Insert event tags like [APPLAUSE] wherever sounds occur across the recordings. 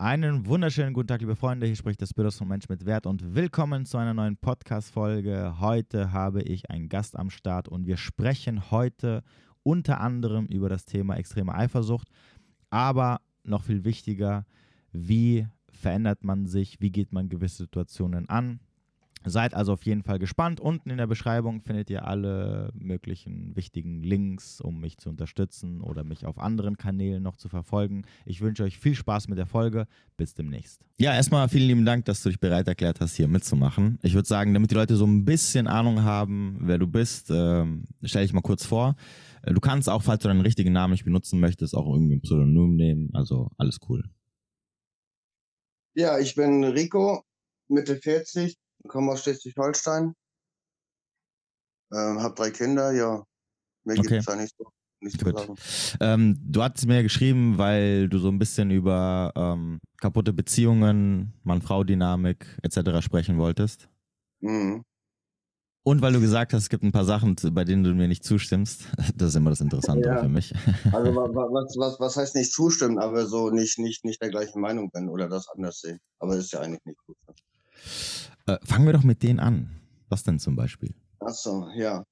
Einen wunderschönen guten Tag, liebe Freunde. Hier spricht das Büros von Mensch mit Wert und willkommen zu einer neuen Podcast-Folge. Heute habe ich einen Gast am Start und wir sprechen heute unter anderem über das Thema extreme Eifersucht, aber noch viel wichtiger, wie verändert man sich, wie geht man gewisse Situationen an, Seid also auf jeden Fall gespannt. Unten in der Beschreibung findet ihr alle möglichen wichtigen Links, um mich zu unterstützen oder mich auf anderen Kanälen noch zu verfolgen. Ich wünsche euch viel Spaß mit der Folge. Bis demnächst. Ja, erstmal vielen lieben Dank, dass du dich bereit erklärt hast, hier mitzumachen. Ich würde sagen, damit die Leute so ein bisschen Ahnung haben, wer du bist, äh, stell dich mal kurz vor. Äh, du kannst auch, falls du deinen richtigen Namen nicht benutzen möchtest, auch irgendwie ein Pseudonym nehmen. Also alles cool. Ja, ich bin Rico, Mitte 40, komme aus Schleswig-Holstein. Ähm, hab drei Kinder, ja. Mehr okay. gibt es da nicht so. Nicht zu sagen. Ähm, du hattest mir geschrieben, weil du so ein bisschen über ähm, kaputte Beziehungen, Mann-Frau-Dynamik etc. sprechen wolltest. Mhm. Und weil du gesagt hast, es gibt ein paar Sachen, bei denen du mir nicht zustimmst. [LAUGHS] Das ist immer das Interessante ja. für mich. Also [LAUGHS] was, was, was heißt nicht zustimmen, aber so nicht, nicht, nicht der gleichen Meinung bin oder das anders sehen. Aber das ist ja eigentlich nicht gut. Äh, fangen wir doch mit denen an. Was denn zum Beispiel? Achso, ja.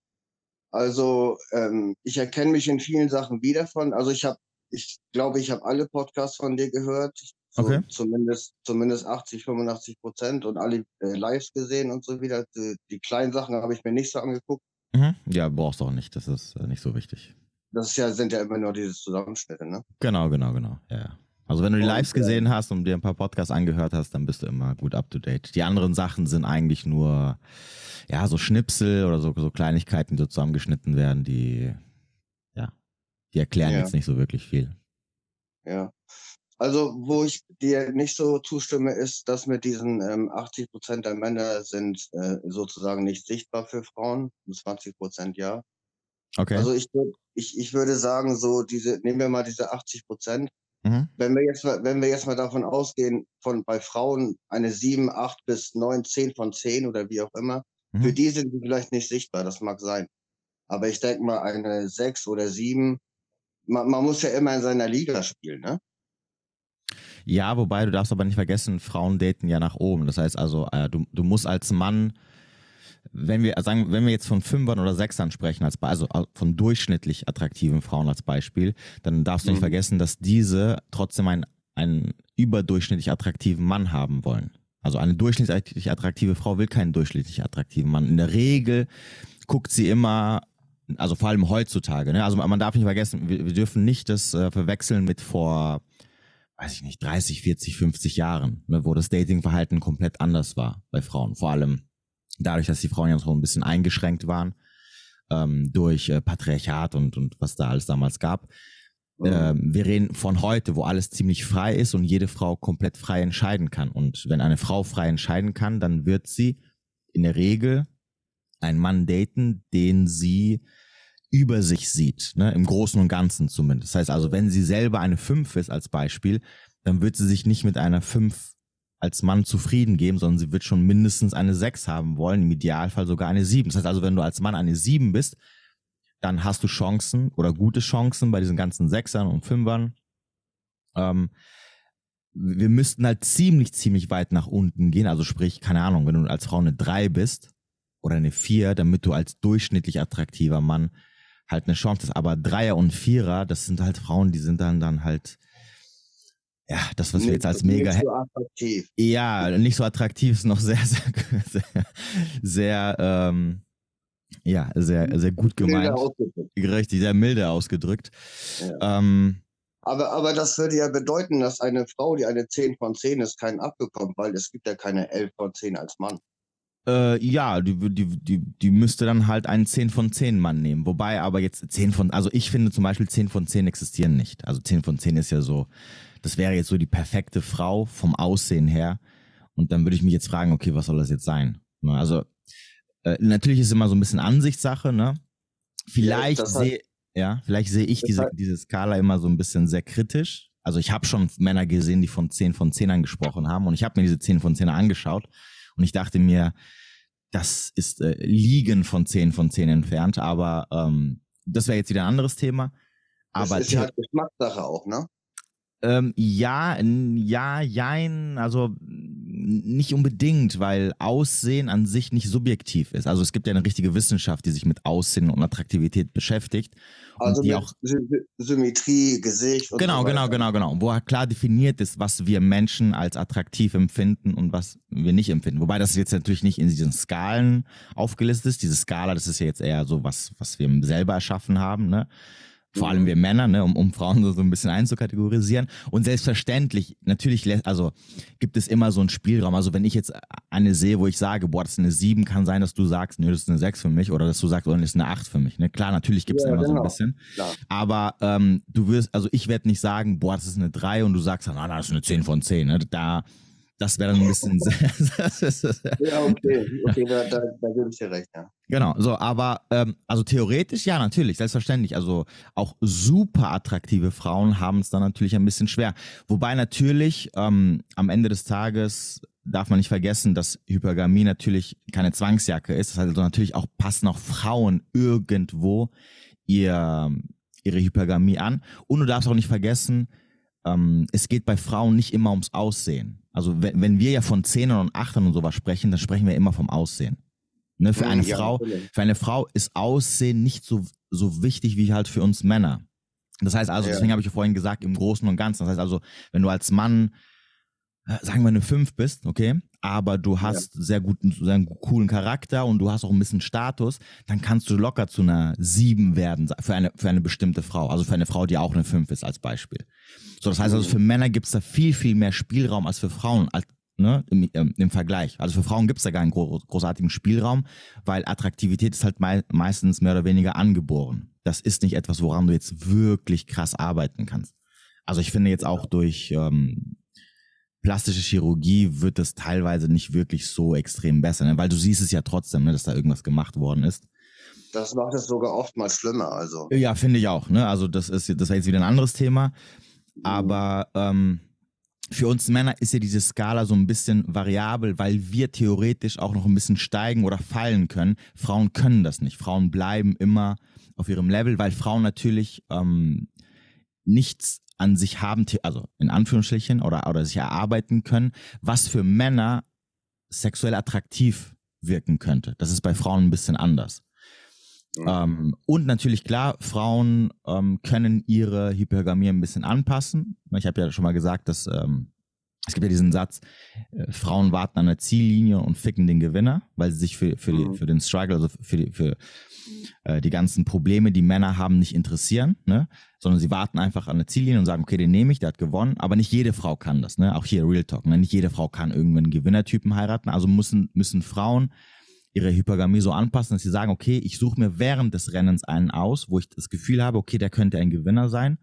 Also ähm, ich erkenne mich in vielen Sachen wieder von. Also ich habe, ich glaube, ich habe alle Podcasts von dir gehört. So okay. Zumindest, zumindest 80, 85 Prozent und alle äh, Lives gesehen und so wieder. Die, die kleinen Sachen habe ich mir nicht so angeguckt. Mhm. Ja, brauchst du auch nicht. Das ist äh, nicht so wichtig. Das ist ja, sind ja immer nur diese Zusammenschnitte, ne? Genau, genau, genau. Ja. Also wenn du die Lives gesehen hast und dir ein paar Podcasts angehört hast, dann bist du immer gut up to date. Die anderen Sachen sind eigentlich nur ja so Schnipsel oder so, so Kleinigkeiten, die so zusammengeschnitten werden, die ja, die erklären ja. jetzt nicht so wirklich viel. Ja. Also wo ich dir nicht so zustimme, ist, dass mit diesen ähm, 80 Prozent der Männer sind äh, sozusagen nicht sichtbar für Frauen, 20 Prozent ja. Okay. Also ich, ich, ich würde sagen, so diese, nehmen wir mal diese 80 Prozent, Mhm. Wenn wir jetzt mal, wenn wir jetzt mal davon ausgehen, von bei Frauen eine 7, 8 bis 9, 10 von 10 oder wie auch immer, mhm. für die sind die vielleicht nicht sichtbar, das mag sein. Aber ich denke mal, eine 6 oder 7, man, man muss ja immer in seiner Liga spielen, ne? Ja, wobei du darfst aber nicht vergessen, Frauen daten ja nach oben. Das heißt also, äh, du, du musst als Mann wenn wir sagen, wenn wir jetzt von Fünfern oder Sechsern sprechen, als also von durchschnittlich attraktiven Frauen als Beispiel, dann darfst du nicht mhm. vergessen, dass diese trotzdem einen, einen überdurchschnittlich attraktiven Mann haben wollen. Also eine durchschnittlich attraktive Frau will keinen durchschnittlich attraktiven Mann. In der Regel guckt sie immer, also vor allem heutzutage, ne? also man darf nicht vergessen, wir, wir dürfen nicht das äh, verwechseln mit vor, weiß ich nicht, 30, 40, 50 Jahren, ne? wo das Datingverhalten komplett anders war bei Frauen. Vor allem dadurch, dass die Frauen ja so ein bisschen eingeschränkt waren ähm, durch äh, Patriarchat und, und was da alles damals gab. Mhm. Ähm, wir reden von heute, wo alles ziemlich frei ist und jede Frau komplett frei entscheiden kann. Und wenn eine Frau frei entscheiden kann, dann wird sie in der Regel einen Mann daten, den sie über sich sieht, ne? im Großen und Ganzen zumindest. Das heißt also, wenn sie selber eine 5 ist als Beispiel, dann wird sie sich nicht mit einer 5 als Mann zufrieden geben, sondern sie wird schon mindestens eine 6 haben wollen, im Idealfall sogar eine 7. Das heißt also, wenn du als Mann eine 7 bist, dann hast du Chancen oder gute Chancen bei diesen ganzen Sechsern und Fünfern. Ähm, wir müssten halt ziemlich, ziemlich weit nach unten gehen. Also sprich, keine Ahnung, wenn du als Frau eine 3 bist oder eine 4, damit du als durchschnittlich attraktiver Mann halt eine Chance hast. Aber Dreier und Vierer, das sind halt Frauen, die sind dann, dann halt ja, das, was nicht, wir jetzt als mega. Nicht so attraktiv. Ja, nicht so attraktiv ist noch [LAUGHS] sehr, sehr, sehr, sehr ähm, ja, sehr, sehr gut gemeint. Richtig, sehr milde ausgedrückt. Ja. Ähm, aber, aber das würde ja bedeuten, dass eine Frau, die eine 10 von 10 ist, keinen abbekommt, weil es gibt ja keine 11 von 10 als Mann. Äh, ja, die, die, die, die müsste dann halt einen 10 von 10 Mann nehmen. Wobei aber jetzt 10 von, also ich finde zum Beispiel 10 von 10 existieren nicht. Also 10 von 10 ist ja so, das wäre jetzt so die perfekte Frau vom Aussehen her. Und dann würde ich mich jetzt fragen, okay, was soll das jetzt sein? Ne, also äh, natürlich ist es immer so ein bisschen Ansichtssache, ne? Vielleicht ja, sehe ja, vielleicht sehe ich diese, diese Skala immer so ein bisschen sehr kritisch. Also ich habe schon Männer gesehen, die von 10 von 10 gesprochen haben und ich habe mir diese 10 von 10 angeschaut und ich dachte mir, das ist äh, Liegen von 10 von 10 entfernt, aber ähm, das wäre jetzt wieder ein anderes Thema. Aber das ist ja halt Geschmackssache auch, ne? Ähm, ja, ja, jein, also nicht unbedingt, weil Aussehen an sich nicht subjektiv ist. Also es gibt ja eine richtige Wissenschaft, die sich mit Aussehen und Attraktivität beschäftigt. Also die auch Sy Symmetrie, Gesicht und Genau, so genau, genau, genau. Wo halt klar definiert ist, was wir Menschen als attraktiv empfinden und was wir nicht empfinden. Wobei das jetzt natürlich nicht in diesen Skalen aufgelistet ist. Diese Skala, das ist ja jetzt eher so was, was wir selber erschaffen haben, ne? Vor allem wir Männer, ne, um, um Frauen so, so ein bisschen einzukategorisieren. Und selbstverständlich, natürlich, also gibt es immer so einen Spielraum. Also wenn ich jetzt eine sehe, wo ich sage, boah, das ist eine 7, kann sein, dass du sagst, nö, das ist eine 6 für mich oder dass du sagst, oh, das ist eine 8 für mich. Ne? Klar, natürlich gibt es Ja, immer so ein genau. bisschen. Klar. Aber ähm, du wirst, also ich werde nicht sagen, boah, das ist eine 3 und du sagst, na, das ist eine 10 von 10. Ne? Da, das wäre dann ein bisschen [LAUGHS] Ja, okay, okay, da, da, da gebe ich dir recht, ja. Genau, so, aber ähm, also theoretisch ja, natürlich, selbstverständlich. Also auch super attraktive Frauen haben es dann natürlich ein bisschen schwer. Wobei natürlich ähm, am Ende des Tages darf man nicht vergessen, dass Hypergamie natürlich keine Zwangsjacke ist. Das heißt also natürlich auch passen auch Frauen irgendwo ihr, ihre Hypergamie an. Und du darfst auch nicht vergessen, ähm, es geht bei Frauen nicht immer ums Aussehen. Also wenn, wenn wir ja von Zehnern und Achtern und sowas sprechen, dann sprechen wir immer vom Aussehen. Ne, für eine Mhm, ja, Frau, für eine Frau ist Aussehen nicht so, so wichtig wie halt für uns Männer. Das heißt also, Ja. deswegen habe ich ja vorhin gesagt, im Großen und Ganzen. Das heißt also, wenn du als Mann, äh, sagen wir eine 5 bist, okay, aber du hast sehr guten, sehr einen coolen Charakter und du hast auch ein bisschen Status, dann kannst du locker zu einer 7 werden für eine, für eine bestimmte Frau. Also für eine Frau, die auch eine 5 ist als Beispiel. So, das heißt also, für Männer gibt es da viel, viel mehr Spielraum als für Frauen. Als, Ne, im, ähm, im Vergleich. Also für Frauen gibt es da gar einen gro großartigen Spielraum, weil Attraktivität ist halt mei meistens mehr oder weniger angeboren. Das ist nicht etwas, woran du jetzt wirklich krass arbeiten kannst. Also ich finde jetzt auch durch ähm, plastische Chirurgie wird es teilweise nicht wirklich so extrem besser, ne? weil du siehst es ja trotzdem, ne, dass da irgendwas gemacht worden ist. Das macht es sogar oftmals schlimmer, also. Ja, finde ich auch. Ne? Also das ist das wäre jetzt wieder ein anderes Thema. Aber ähm, für uns Männer ist ja diese Skala so ein bisschen variabel, weil wir theoretisch auch noch ein bisschen steigen oder fallen können. Frauen können das nicht. Frauen bleiben immer auf ihrem Level, weil Frauen natürlich ähm, nichts an sich haben, also in Anführungsstrichen, oder, oder sich erarbeiten können, was für Männer sexuell attraktiv wirken könnte. Das ist bei Frauen ein bisschen anders. Mhm. Ähm, und natürlich klar, Frauen ähm, können ihre Hypergamie ein bisschen anpassen. Ich habe ja schon mal gesagt, dass ähm, es gibt ja diesen Satz, äh, Frauen warten an der Ziellinie und ficken den Gewinner, weil sie sich für, für, die, Mhm. für den Struggle, also für die, für, äh, die ganzen Probleme, die Männer haben, nicht interessieren, ne? sondern sie warten einfach an der Ziellinie und sagen, okay, den nehme ich, der hat gewonnen. Aber nicht jede Frau kann das. Ne? Auch hier Real Talk. Ne? Nicht jede Frau kann irgendwann einen Gewinnertypen heiraten. Also müssen, müssen Frauen ihre Hypergamie so anpassen, dass sie sagen, okay, ich suche mir während des Rennens einen aus, wo ich das Gefühl habe, okay, der könnte ein Gewinner sein.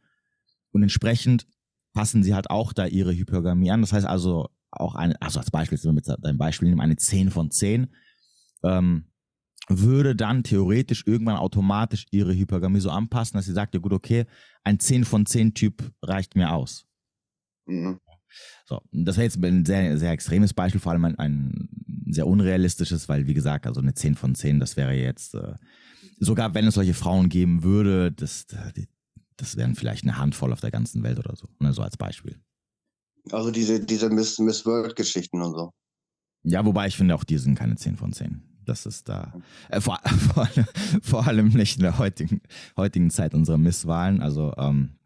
Und entsprechend passen sie halt auch da ihre Hypergamie an. Das heißt also auch eine, also als Beispiel, wenn wir mit deinem Beispiel nehmen, eine 10 von 10, ähm, würde dann theoretisch irgendwann automatisch ihre Hypergamie so anpassen, dass sie sagt, ja gut, okay, ein 10 von 10 Typ reicht mir aus. Mhm. So, das wäre jetzt ein sehr, sehr extremes Beispiel, vor allem ein, ein sehr unrealistisches, weil, wie gesagt, also eine 10 von 10, das wäre jetzt, äh, sogar wenn es solche Frauen geben würde, das, das wären vielleicht eine Handvoll auf der ganzen Welt oder so, ne, so als Beispiel. Also diese, diese Miss, Miss World-Geschichten und so. Ja, wobei ich finde auch die sind keine 10 von 10. Das ist da, äh, vor, [LAUGHS] vor, allem, vor allem nicht in der heutigen, heutigen Zeit unserer Misswahlen. Also, ähm,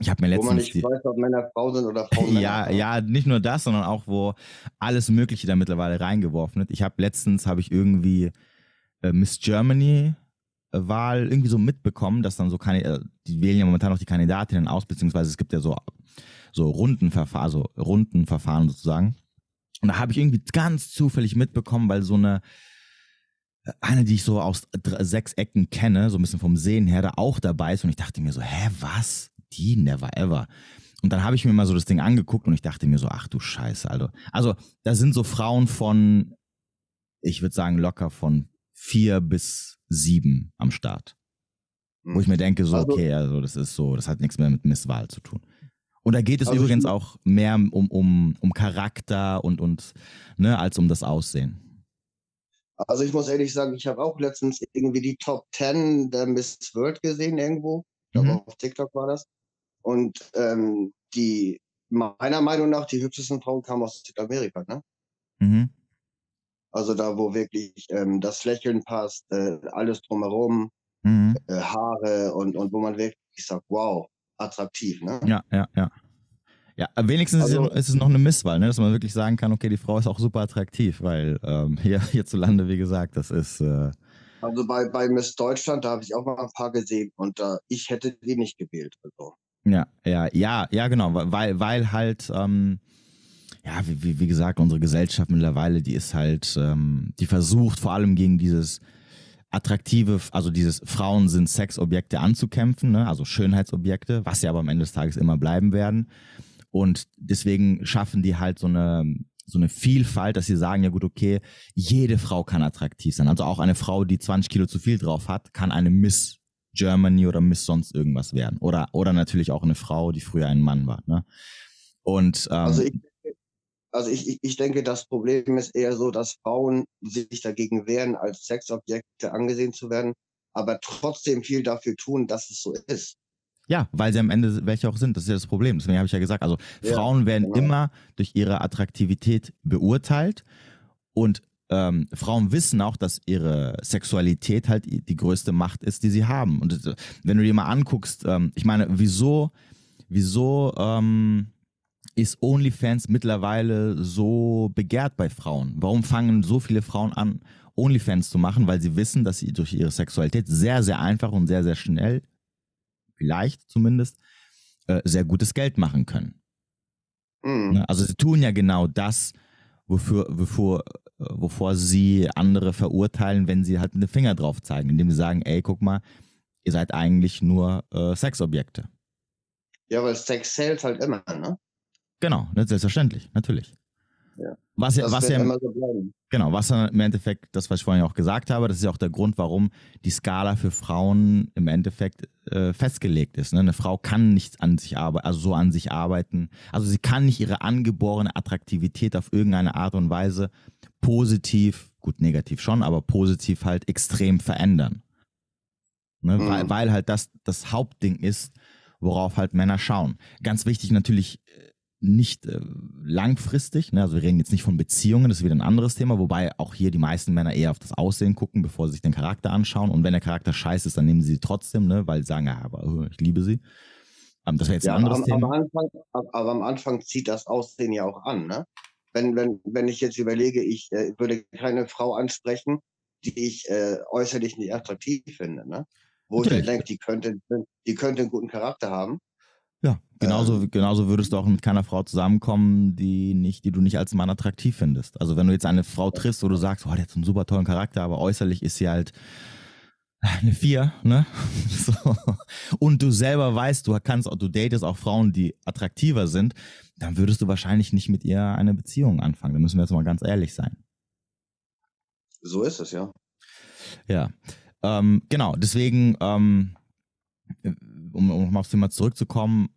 ich habe mir Wo man letztens nicht weiß, ob Männer Frau sind oder Frauen [LAUGHS] Männer. ja, ja, nicht nur das, sondern auch, wo alles Mögliche da mittlerweile reingeworfen wird. Ich habe letztens, habe ich irgendwie äh, Miss Germany äh, Wahl irgendwie so mitbekommen, dass dann so keine, äh, die wählen ja momentan noch die Kandidatinnen aus, beziehungsweise es gibt ja so, so Rundenverfahren, also Rundenverfahren sozusagen. Und da habe ich irgendwie ganz zufällig mitbekommen, weil so eine, äh, eine, die ich so aus sechs Ecken kenne, so ein bisschen vom Sehen her, da auch dabei ist. Und ich dachte mir so, hä, was? Die never ever. Und dann habe ich mir mal so das Ding angeguckt und ich dachte mir so, ach du Scheiße, Alter. Also, da sind so Frauen von, ich würde sagen, locker von vier bis sieben am Start. Wo ich mir denke, so, Also- okay, also das ist so, das hat nichts mehr mit Misswahl zu tun. Und da geht es Also übrigens auch mehr um, um, um Charakter und, und ne, als um das Aussehen. Also ich muss ehrlich sagen, ich habe auch letztens irgendwie die Top 10 der Miss World gesehen irgendwo. Ich glaube, Mhm. auf TikTok war das. Und ähm, die, meiner Meinung nach, die hübschesten Frauen kamen aus Südamerika, ne? Mhm. Also da, wo wirklich ähm, das Lächeln passt, äh, alles drumherum, Mhm. äh, Haare und, und wo man wirklich sagt, wow, attraktiv, ne? Ja, ja, ja. Ja, wenigstens Also- ist es noch eine Misswahl, ne? dass man wirklich sagen kann, okay, die Frau ist auch super attraktiv, weil ähm, [LAUGHS] hier hierzulande, wie gesagt, das ist, äh, Also bei, bei Miss Deutschland, da habe ich auch mal ein paar gesehen und äh, ich hätte die nicht gewählt. Also. Ja, ja, ja, ja, genau, weil, weil halt, ähm, ja, wie, wie, gesagt, unsere Gesellschaft mittlerweile, die ist halt, ähm, die versucht vor allem gegen dieses attraktive, also dieses Frauen sind Sexobjekte anzukämpfen, ne? also Schönheitsobjekte, was ja aber am Ende des Tages immer bleiben werden. Und deswegen schaffen die halt so eine, so eine Vielfalt, dass sie sagen, ja gut, okay, jede Frau kann attraktiv sein. Also auch eine Frau, die 20 Kilo zu viel drauf hat, kann eine Miss Germany oder Miss sonst irgendwas werden. Oder, oder natürlich auch eine Frau, die früher ein Mann war. Ne? Und ähm, Also, ich, also ich, ich, denke, das Problem ist eher so, dass Frauen sich dagegen wehren, als Sexobjekte angesehen zu werden, aber trotzdem viel dafür tun, dass es so ist. Ja, weil sie am Ende welche auch sind. Das ist ja das Problem. Deswegen habe ich ja gesagt, also Ja, Frauen werden genau. immer durch ihre Attraktivität beurteilt und ähm, Frauen wissen auch, dass ihre Sexualität halt die größte Macht ist, die sie haben. Und äh, wenn du dir mal anguckst, ähm, ich meine, wieso, wieso ähm, ist OnlyFans mittlerweile so begehrt bei Frauen? Warum fangen so viele Frauen an, OnlyFans zu machen? Weil sie wissen, dass sie durch ihre Sexualität sehr, sehr einfach und sehr, sehr schnell vielleicht zumindest, äh, sehr gutes Geld machen können. Mhm. Ne? Also sie tun ja genau das, wofür, äh, wovor sie andere verurteilen, wenn sie halt mit dem Finger drauf zeigen, indem sie sagen, ey, guck mal, ihr seid eigentlich nur äh, Sexobjekte. Ja, weil Sex zählt halt immer, ne? Genau, ne, selbstverständlich, natürlich. Ja. Was Das was ja, immer so bleiben. Genau, was im Endeffekt, das, was ich vorhin auch gesagt habe, das ist ja auch der Grund, warum die Skala für Frauen im Endeffekt äh, festgelegt ist. Ne? Eine Frau kann nicht an sich arbeiten, also so an sich arbeiten. Also sie kann nicht ihre angeborene Attraktivität auf irgendeine Art und Weise positiv, gut negativ schon, aber positiv halt extrem verändern. Ne? Mhm. Weil, weil halt das das Hauptding ist, worauf halt Männer schauen. Ganz wichtig natürlich äh, nicht äh, langfristig, ne? also wir reden jetzt nicht von Beziehungen, das ist wieder ein anderes Thema, wobei auch hier die meisten Männer eher auf das Aussehen gucken, bevor sie sich den Charakter anschauen und wenn der Charakter scheiße ist, dann nehmen sie sie trotzdem, ne? weil sie sagen, ja, aber äh, ich liebe sie. Ähm, das wäre jetzt Ja, ein aber anderes am, Thema. am Anfang, ab- aber am Anfang zieht das Aussehen ja auch an, ne? Wenn, wenn, wenn ich jetzt überlege, ich äh, würde keine Frau ansprechen, die ich äh, äußerlich nicht attraktiv finde, ne? Wo ich Natürlich. dann denke, die könnte, die könnte einen guten Charakter haben. Ja, genauso, genauso würdest du auch mit keiner Frau zusammenkommen, die nicht, die du nicht als Mann attraktiv findest. Also wenn du jetzt eine Frau triffst, wo du sagst, oh, die hat so einen super tollen Charakter, aber äußerlich ist sie halt eine Vier, ne? [LAUGHS] So. Und du selber weißt, du kannst auch, du datest auch Frauen, die attraktiver sind, dann würdest du wahrscheinlich nicht mit ihr eine Beziehung anfangen. Da müssen wir jetzt mal ganz ehrlich sein. So ist es, ja. Ja, ähm, genau. Deswegen, ähm, um, um nochmal aufs Thema zurückzukommen,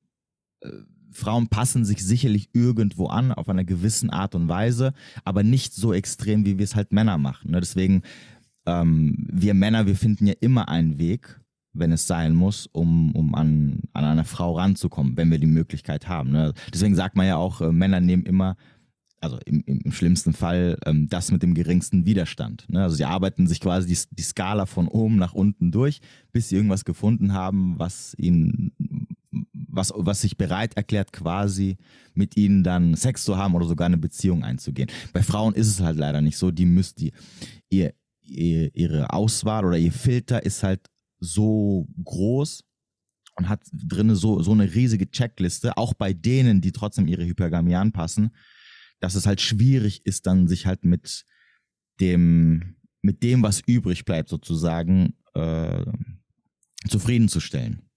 äh, Frauen passen sich sicherlich irgendwo an, auf einer gewissen Art und Weise, aber nicht so extrem, wie wir es halt Männer machen. Ne? Deswegen, ähm, wir Männer, wir finden ja immer einen Weg, wenn es sein muss, um, um an, an eine Frau ranzukommen, wenn wir die Möglichkeit haben. Ne? Deswegen sagt man ja auch, äh, Männer nehmen immer also im, im im schlimmsten Fall ähm, das mit dem geringsten Widerstand. Ne? Also sie arbeiten sich quasi die, die Skala von oben nach unten durch, bis sie irgendwas gefunden haben, was ihnen, was, was sich bereit erklärt, quasi mit ihnen dann Sex zu haben oder sogar eine Beziehung einzugehen. Bei Frauen ist es halt leider nicht so. Die müsst die, ihr, ihr, ihre Auswahl oder ihr Filter ist halt so groß und hat drinne so, so eine riesige Checkliste, auch bei denen, die trotzdem ihre Hypergamie anpassen, dass es halt schwierig ist, dann sich halt mit dem, mit dem, was übrig bleibt, sozusagen, äh, zufriedenzustellen.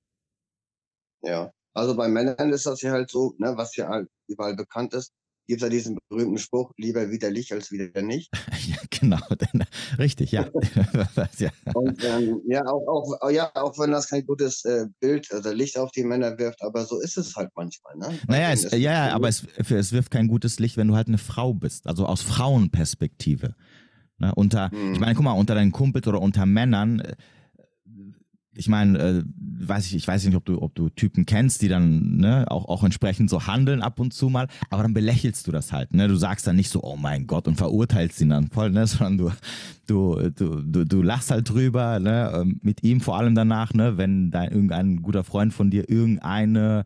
Ja. Also bei Männern ist das ja halt so, ne, was ja halt überall bekannt ist, gibt es ja diesen berühmten Spruch, lieber widerlich als wieder nicht. [LAUGHS] ja, genau, denn, richtig, ja. [LAUGHS] ja. Und ähm, ja, auch, auch, ja, auch wenn das kein gutes äh, Bild oder Licht auf die Männer wirft, aber so ist es halt manchmal. Ne? Naja, es, ja, ja, aber es, es wirft kein gutes Licht, wenn du halt eine Frau bist, also aus Frauenperspektive. Ne, unter, Hm. Ich meine, guck mal, unter deinen Kumpels oder unter Männern, äh, ich meine, äh, weiß ich, ich weiß nicht, ob du, ob du Typen kennst, die dann ne, auch, auch entsprechend so handeln ab und zu mal, aber dann belächelst du das halt. Ne? Du sagst dann nicht so, oh mein Gott, und verurteilst ihn dann voll, ne? [LAUGHS] sondern du, du, du, du, du lachst halt drüber, ne? Ähm, mit ihm vor allem danach, ne? wenn dein irgendein guter Freund von dir irgendeine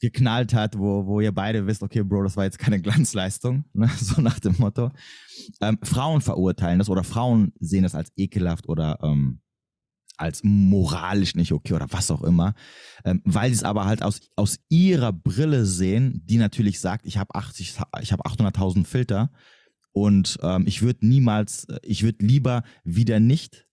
geknallt hat, wo, wo ihr beide wisst, okay, Bro, das war jetzt keine [LAUGHS] Glanzleistung, ne? [LAUGHS] so nach dem Motto. Ähm, Frauen verurteilen das oder Frauen sehen das als ekelhaft oder ähm, als moralisch nicht okay oder was auch immer, ähm, weil sie es aber halt aus, aus ihrer Brille sehen, die natürlich sagt, ich habe 80, ich habe 800.000 Filter und ähm, ich würde niemals, äh, ich würde lieber wieder nicht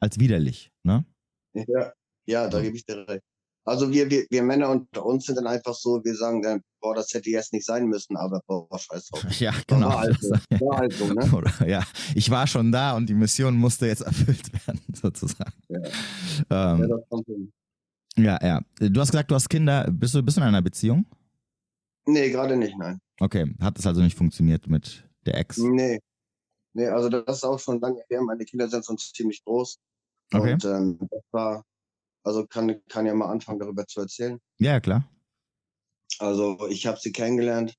als widerlich, ne? Ja, ja, da gebe ich dir recht. Also wir, wir, wir Männer unter uns sind dann einfach so, wir sagen dann, boah, das hätte jetzt nicht sein müssen, aber boah, scheiß drauf. [LAUGHS] Ja, genau. War halt so, war halt so, ne? Oder, ja, ich war schon da und die Mission musste jetzt [LAUGHS] erfüllt werden, [LAUGHS] sozusagen. Ja, Ähm, ja das kommt hin. ja, ja. Du hast gesagt, du hast Kinder. Bist du, bist du in einer Beziehung? Nee, gerade nicht, nein. Okay, hat es also nicht funktioniert mit der Ex? Nee. Nee, also das ist auch schon lange her. Meine Kinder sind schon ziemlich groß. Okay. Und ähm, das war, also kann, kann ja mal anfangen, darüber zu erzählen. Ja, klar. Also ich habe sie kennengelernt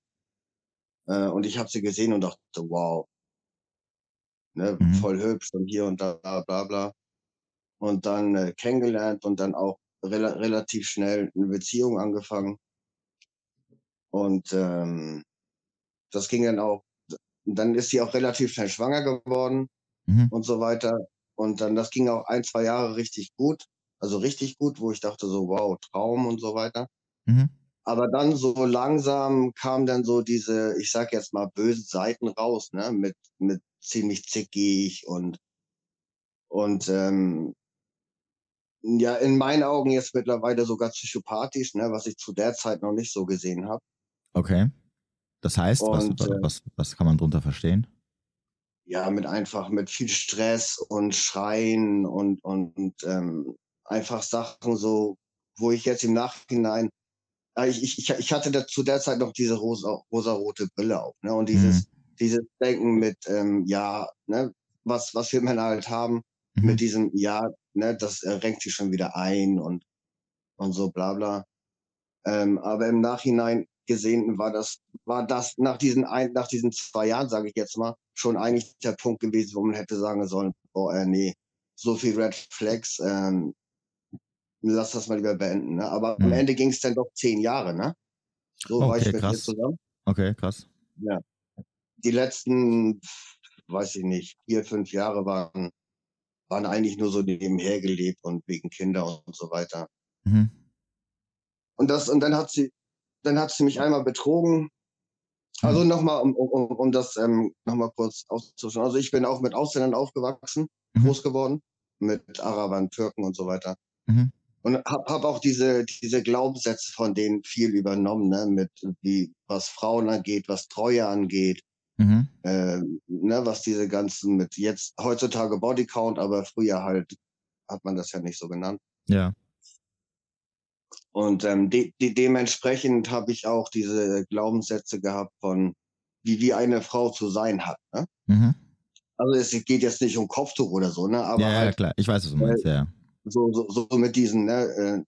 äh, und ich habe sie gesehen und dachte, wow, ne, Mhm. voll hübsch und hier und da, bla bla. Und dann äh, kennengelernt und dann auch rela relativ schnell eine Beziehung angefangen. Und ähm, das ging dann auch, dann ist sie auch relativ schnell schwanger geworden Mhm. und so weiter. Und dann, das ging auch ein, zwei Jahre richtig gut. Also richtig gut, wo ich dachte so, wow, Traum und so weiter. Mhm. Aber dann so langsam kam dann so diese, ich sag jetzt mal, bösen Seiten raus, ne, mit, mit ziemlich zickig und, und, ähm, ja, in meinen Augen jetzt mittlerweile sogar psychopathisch, ne, was ich zu der Zeit noch nicht so gesehen habe. Okay. Das heißt, was, Und, äh, was, was kann man drunter verstehen? Ja, mit einfach mit viel Stress und Schreien und, und ähm, einfach Sachen so, wo ich jetzt im Nachhinein, äh, ich, ich, ich- hatte da zu der Zeit noch diese rosa, rosarote Brille auf, ne? Und dieses, dieses Denken mit, ähm, ja, ne, was, was wir Männer halt haben, Mhm. mit diesem, ja, ne, das äh, renkt sich schon wieder ein und, und so bla bla. Ähm, aber im Nachhinein gesehen war das, war das nach diesen ein, nach diesen zwei Jahren, sage ich jetzt mal, schon eigentlich der Punkt gewesen, wo man hätte sagen sollen, oh äh, nee, so viel Red Flags, ähm, lass das mal lieber beenden. Ne? Aber Mhm. am Ende ging es dann doch zehn Jahre, ne? So war Okay, ich mit ihr krass. zusammen. Okay, krass. Die letzten, weiß ich nicht, vier, fünf Jahre waren, waren eigentlich nur so nebenher gelebt und wegen Kinder und so weiter. Mhm. Und das, und dann hat sie, dann hat sie mich einmal betrogen. Also nochmal, um, um, um das ähm, nochmal kurz auszuschauen. Also ich bin auch mit Ausländern aufgewachsen, Mhm. groß geworden, mit Arabern, Türken und so weiter. Mhm. Und hab, hab auch diese, diese Glaubenssätze von denen viel übernommen, ne, mit wie, was Frauen angeht, was Treue angeht, Mhm. äh, ne, was diese ganzen mit jetzt heutzutage Bodycount, aber früher halt hat man das ja nicht so genannt. Ja. Und ähm, de de dementsprechend habe ich auch diese Glaubenssätze gehabt von, wie, wie eine Frau zu sein hat. Ne? Mhm. Also es geht jetzt nicht um Kopftuch oder so, ne? aber ja, ja, halt klar. Ich weiß, was du meinst, ja. So, so, so mit diesen, ne, äh,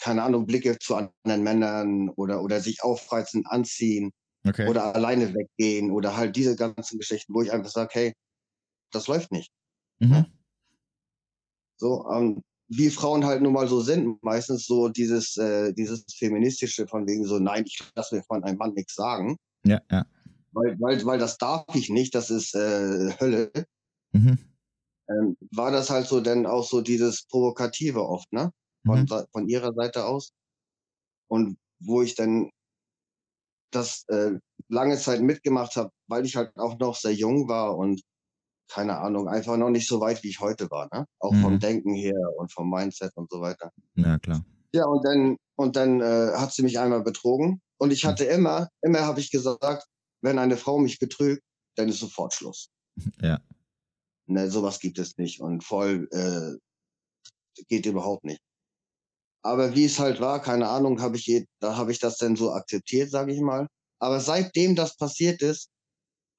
keine Ahnung, Blicke zu anderen Männern oder, oder sich aufreizen, anziehen Okay. oder alleine weggehen oder halt diese ganzen Geschichten, wo ich einfach sage, hey, das läuft nicht. Mhm. So, ähm, wie Frauen halt nun mal so sind, meistens so dieses, äh, dieses feministische von wegen so, nein, ich lasse mir von einem Mann nichts sagen, Ja, ja. weil, weil, weil das darf ich nicht, das ist äh, Hölle. Mhm. Ähm, war das halt so denn auch so dieses Provokative oft, ne? Von, Mhm. von ihrer Seite aus. Und wo ich dann das äh, lange Zeit mitgemacht habe, weil ich halt auch noch sehr jung war und keine Ahnung, einfach noch nicht so weit, wie ich heute war, ne? Auch Mhm. vom Denken her und vom Mindset und so weiter. Ja, klar. Ja, und dann, und dann äh, hat sie mich einmal betrogen. Und ich hatte immer, immer habe ich gesagt, wenn eine Frau mich betrügt, dann ist sofort Schluss. Ja. Ne, sowas gibt es nicht. Und voll äh, geht überhaupt nicht. Aber wie es halt war, keine Ahnung, habe ich je, da habe ich das dann so akzeptiert, sage ich mal. Aber seitdem das passiert ist,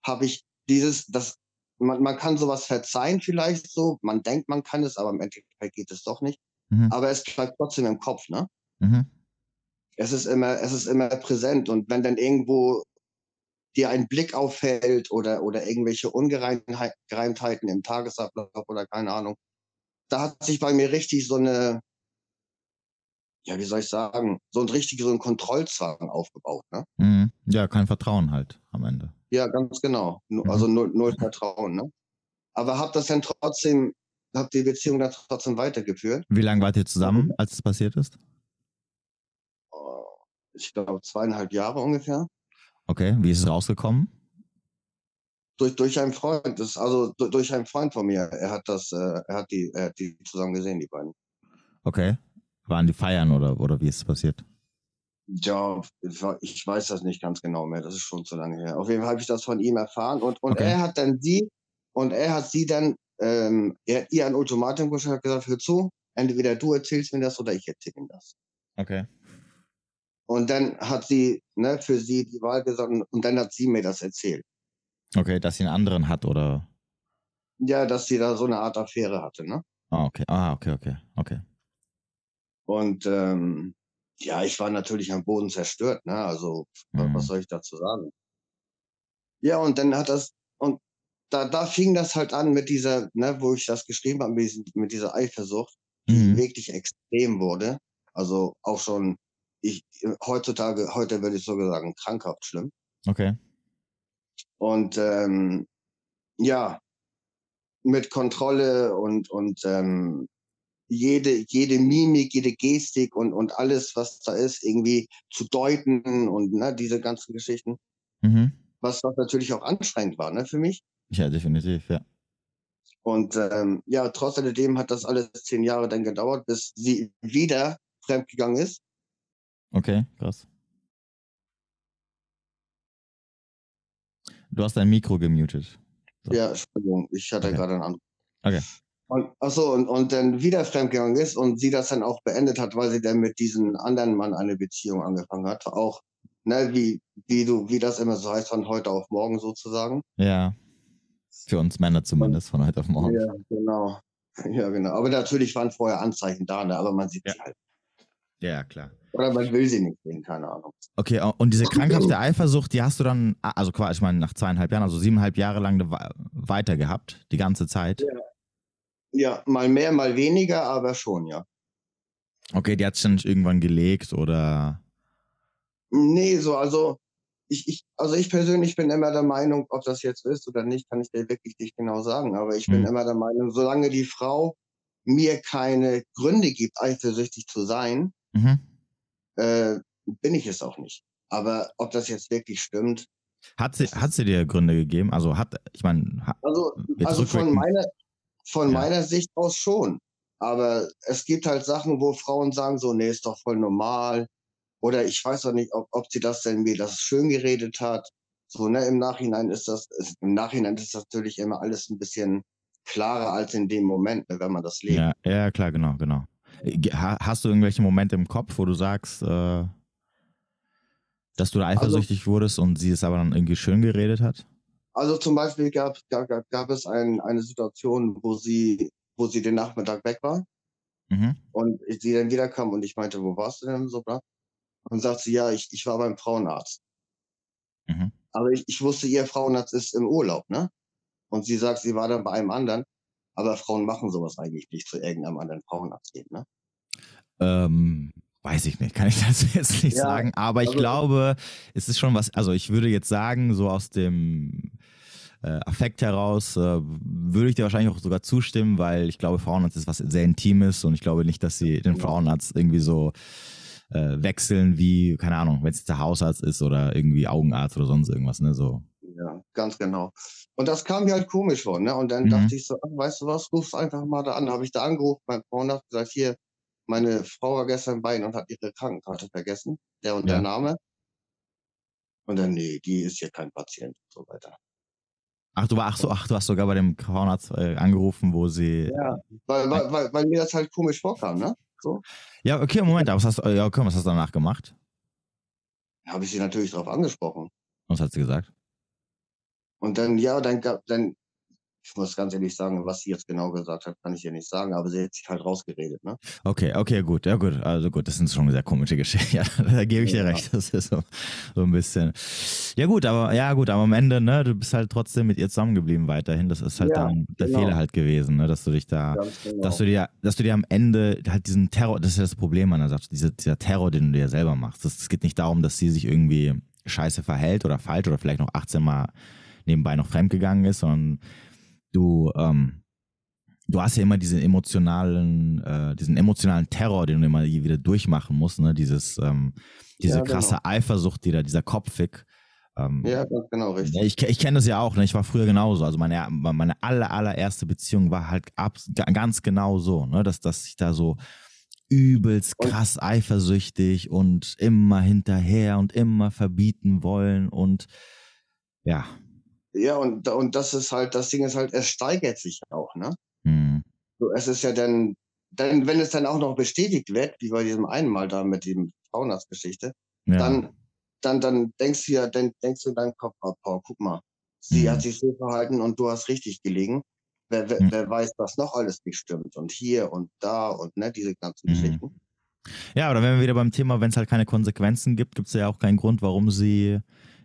habe ich dieses, das man, man kann sowas verzeihen vielleicht so, man denkt, man kann es, aber im Endeffekt geht es doch nicht. Mhm. Aber es bleibt trotzdem im Kopf, ne? Mhm. Es ist immer, es ist immer präsent und wenn dann irgendwo dir ein Blick auffällt oder, oder irgendwelche Ungereimtheiten im Tagesablauf oder keine Ahnung, da hat sich bei mir richtig so eine, ja, wie soll ich sagen, so ein richtig so ein Kontrollzwang aufgebaut, ne? Mhm. Ja, kein Vertrauen halt am Ende. Ja, ganz genau. Mhm. Also null, null Vertrauen, ne? Aber hab das dann trotzdem, hab die Beziehung dann trotzdem weitergeführt. Wie lange wart ihr zusammen, als es passiert ist? Oh, Ich glaube zweieinhalb Jahre ungefähr. Okay, wie ist es rausgekommen? Durch, durch einen Freund, das also du- durch einen Freund von mir. Er hat das, äh, er hat die, er hat die zusammen gesehen, die beiden. Okay. Waren die feiern oder, oder wie ist es passiert? Ja, ich weiß das nicht ganz genau mehr. Das ist schon zu lange her. Auf jeden Fall habe ich das von ihm erfahren und, und Okay. er hat dann sie und er hat sie dann, ähm, er hat ihr ein Ultimatum gestellt, hat gesagt, hör zu, entweder du erzählst mir das oder ich erzähle ihm das. Okay. Und dann hat sie ne, für sie die Wahl gesagt und- dann hat sie mir das erzählt. Okay, dass sie einen anderen hat oder. Ja, dass sie da so eine Art Affäre hatte, ne? Ah, okay. Ah, okay, okay, okay. Und ähm, ja, ich war natürlich am Boden zerstört, ne? Also, Mhm. was soll ich dazu sagen? Ja, und dann hat das, und da, da fing das halt an mit dieser, ne, wo ich das geschrieben habe, mit dieser Eifersucht, die Mhm. wirklich extrem wurde. Also auch schon, ich heutzutage, heute würde ich sogar sagen, krankhaft schlimm. Okay. Und ähm, ja, mit Kontrolle und, und ähm, jede, jede Mimik, jede Gestik und, und alles, was da ist, irgendwie zu deuten und ne, diese ganzen Geschichten, Mhm. was doch natürlich auch anstrengend war ne, für mich. Ja, definitiv, ja. Und ähm, ja, trotz alledem hat das alles zehn Jahre dann gedauert, bis sie wieder fremdgegangen ist. Okay, krass. Du hast dein Mikro gemutet. So. Ja, Entschuldigung, ich hatte Okay. gerade einen Anruf. Okay. Und, achso, und, und dann wieder fremdgegangen ist und sie das dann auch beendet hat, weil sie dann mit diesem anderen Mann eine Beziehung angefangen hat. Auch, ne, wie, wie du, wie das immer so heißt, von heute auf morgen sozusagen. Ja. Für uns Männer zumindest, von heute auf morgen. Ja, genau. Ja, genau. Aber natürlich waren vorher Anzeichen da, ne? aber man sieht Ja. sie halt. Ja, klar. Oder man will sie nicht sehen, keine Ahnung. Okay, und diese krankhafte Eifersucht, die hast du dann, also quasi, ich meine, nach zweieinhalb Jahren, also siebeneinhalb Jahre lang we- weiter gehabt, die ganze Zeit. Ja, mal mehr, mal weniger, aber schon, ja. Okay, die hat sich dann nicht irgendwann gelegt oder. Nee, so, also ich, ich, also ich persönlich bin immer der Meinung, ob das jetzt ist oder nicht, kann ich dir wirklich nicht genau sagen. Aber ich bin Hm. immer der Meinung, solange die Frau mir keine Gründe gibt, eifersüchtig zu sein, Mhm. äh, bin ich es auch nicht. Aber ob das jetzt wirklich stimmt, Hat sie, hat sie dir Gründe gegeben? Also hat, ich meine, also, also von meiner, von Ja. meiner Sicht aus schon. Aber es gibt halt Sachen, wo Frauen sagen so, nee, ist doch voll normal. Oder ich weiß auch nicht, ob, ob sie das denn mir das schön geredet hat. So, ne, im Nachhinein ist das, ist, im Nachhinein ist natürlich immer alles ein bisschen klarer als in dem Moment, ne, wenn man das lebt. ja, ja, klar, genau, genau. Hast du irgendwelche Momente im Kopf, wo du sagst, äh, dass du da Also eifersüchtig wurdest und sie es aber dann irgendwie schön geredet hat? Also zum Beispiel gab, gab, gab, es ein, eine Situation, wo sie, wo sie den Nachmittag weg war Mhm. und sie dann wiederkam und ich meinte, wo warst du denn so? bla? Und sagt sie, ja, ich, ich war beim Frauenarzt. Mhm. Aber ich, ich wusste, ihr Frauenarzt ist im Urlaub, ne? Und sie sagt, sie war dann bei einem anderen. Aber Frauen machen sowas eigentlich nicht zu irgendeinem anderen Frauenarzt gehen, ne? Ähm, weiß ich nicht, kann ich [LAUGHS] dazu jetzt nicht Ja, sagen. Aber ich also- glaube, es ist schon was, also ich würde jetzt sagen, so aus dem äh, Affekt heraus, äh, würde ich dir wahrscheinlich auch sogar zustimmen, weil ich glaube, Frauenarzt ist was sehr Intimes und ich glaube nicht, dass sie den. Frauenarzt irgendwie so äh, wechseln wie, keine Ahnung, wenn es jetzt der Hausarzt ist oder irgendwie Augenarzt oder sonst irgendwas, ne? So. Ja, ganz genau. Und das kam mir halt komisch vor, ne? Und dann Mhm. dachte ich so, ach, weißt du was, ruf's einfach mal da an. Habe ich da angerufen beim Frauenarzt, gesagt, hier, meine Frau war gestern bei Ihnen und hat ihre Krankenkarte vergessen, der und Ja. der Name. Und dann, nee, die ist hier kein Patient und so weiter. Ach, du war, ach so, ach, du hast sogar bei dem Frauenarzt äh, angerufen, wo sie. Ja, weil, weil, weil, weil mir das halt komisch vorkam, ne? So. Ja, okay, Moment, aber was hast, ja, okay, was hast du danach gemacht? Habe ich sie natürlich drauf angesprochen. Was hat sie gesagt? Und dann, ja, dann gab, dann, ich muss ganz ehrlich sagen, was sie jetzt genau gesagt hat, kann ich dir nicht sagen, aber sie hat sich halt rausgeredet, ne? Okay, okay, gut, ja gut, also gut, das sind schon sehr komische Geschichten. [LAUGHS] Ja, da gebe ich dir ja. recht. Das ist so, so ein bisschen. Ja gut, aber ja gut, aber am Ende, ne, du bist halt trotzdem mit ihr zusammengeblieben weiterhin. Das ist halt ja, dann der genau. Fehler halt gewesen, ne, dass du dich da, genau. dass du dir, dass du dir am Ende halt diesen Terror, das ist ja das Problem an der Sache, dieser, dieser Terror, den du dir selber machst. Es geht nicht darum, dass sie sich irgendwie scheiße verhält oder falsch oder vielleicht noch 18 Mal nebenbei noch fremdgegangen ist, sondern du, ähm, du hast ja immer diesen emotionalen, äh, diesen emotionalen Terror, den du immer wieder durchmachen musst, ne? Dieses, ähm, diese ja, genau. krasse Eifersucht, die da, dieser Kopfweg. Ähm, ja, ganz genau, richtig. Ich, ich kenne das ja auch, ne? ich war früher genauso. Also meine, meine aller, allererste Beziehung war halt ab, ganz genau so, ne? dass, dass ich da so übelst krass und, eifersüchtig und immer hinterher und immer verbieten wollen und ja. Ja, und, und das ist halt, das Ding ist halt, es steigert sich auch, ne? Mhm. So, es ist ja dann, dann, wenn es dann auch noch bestätigt wird, wie bei diesem einen Mal da mit dem Frauenarztgeschichte, ja. dann, dann, dann denkst du ja, dann denkst du in deinem Kopf, oh, Paul, guck mal, sie mhm. hat sich so verhalten und du hast richtig gelegen. Wer, wer, mhm. wer, weiß, was noch alles nicht stimmt und hier und da und ne, diese ganzen mhm. Geschichten. Ja, oder wenn wir wieder beim Thema, wenn es halt keine Konsequenzen gibt, gibt es ja auch keinen Grund, warum sie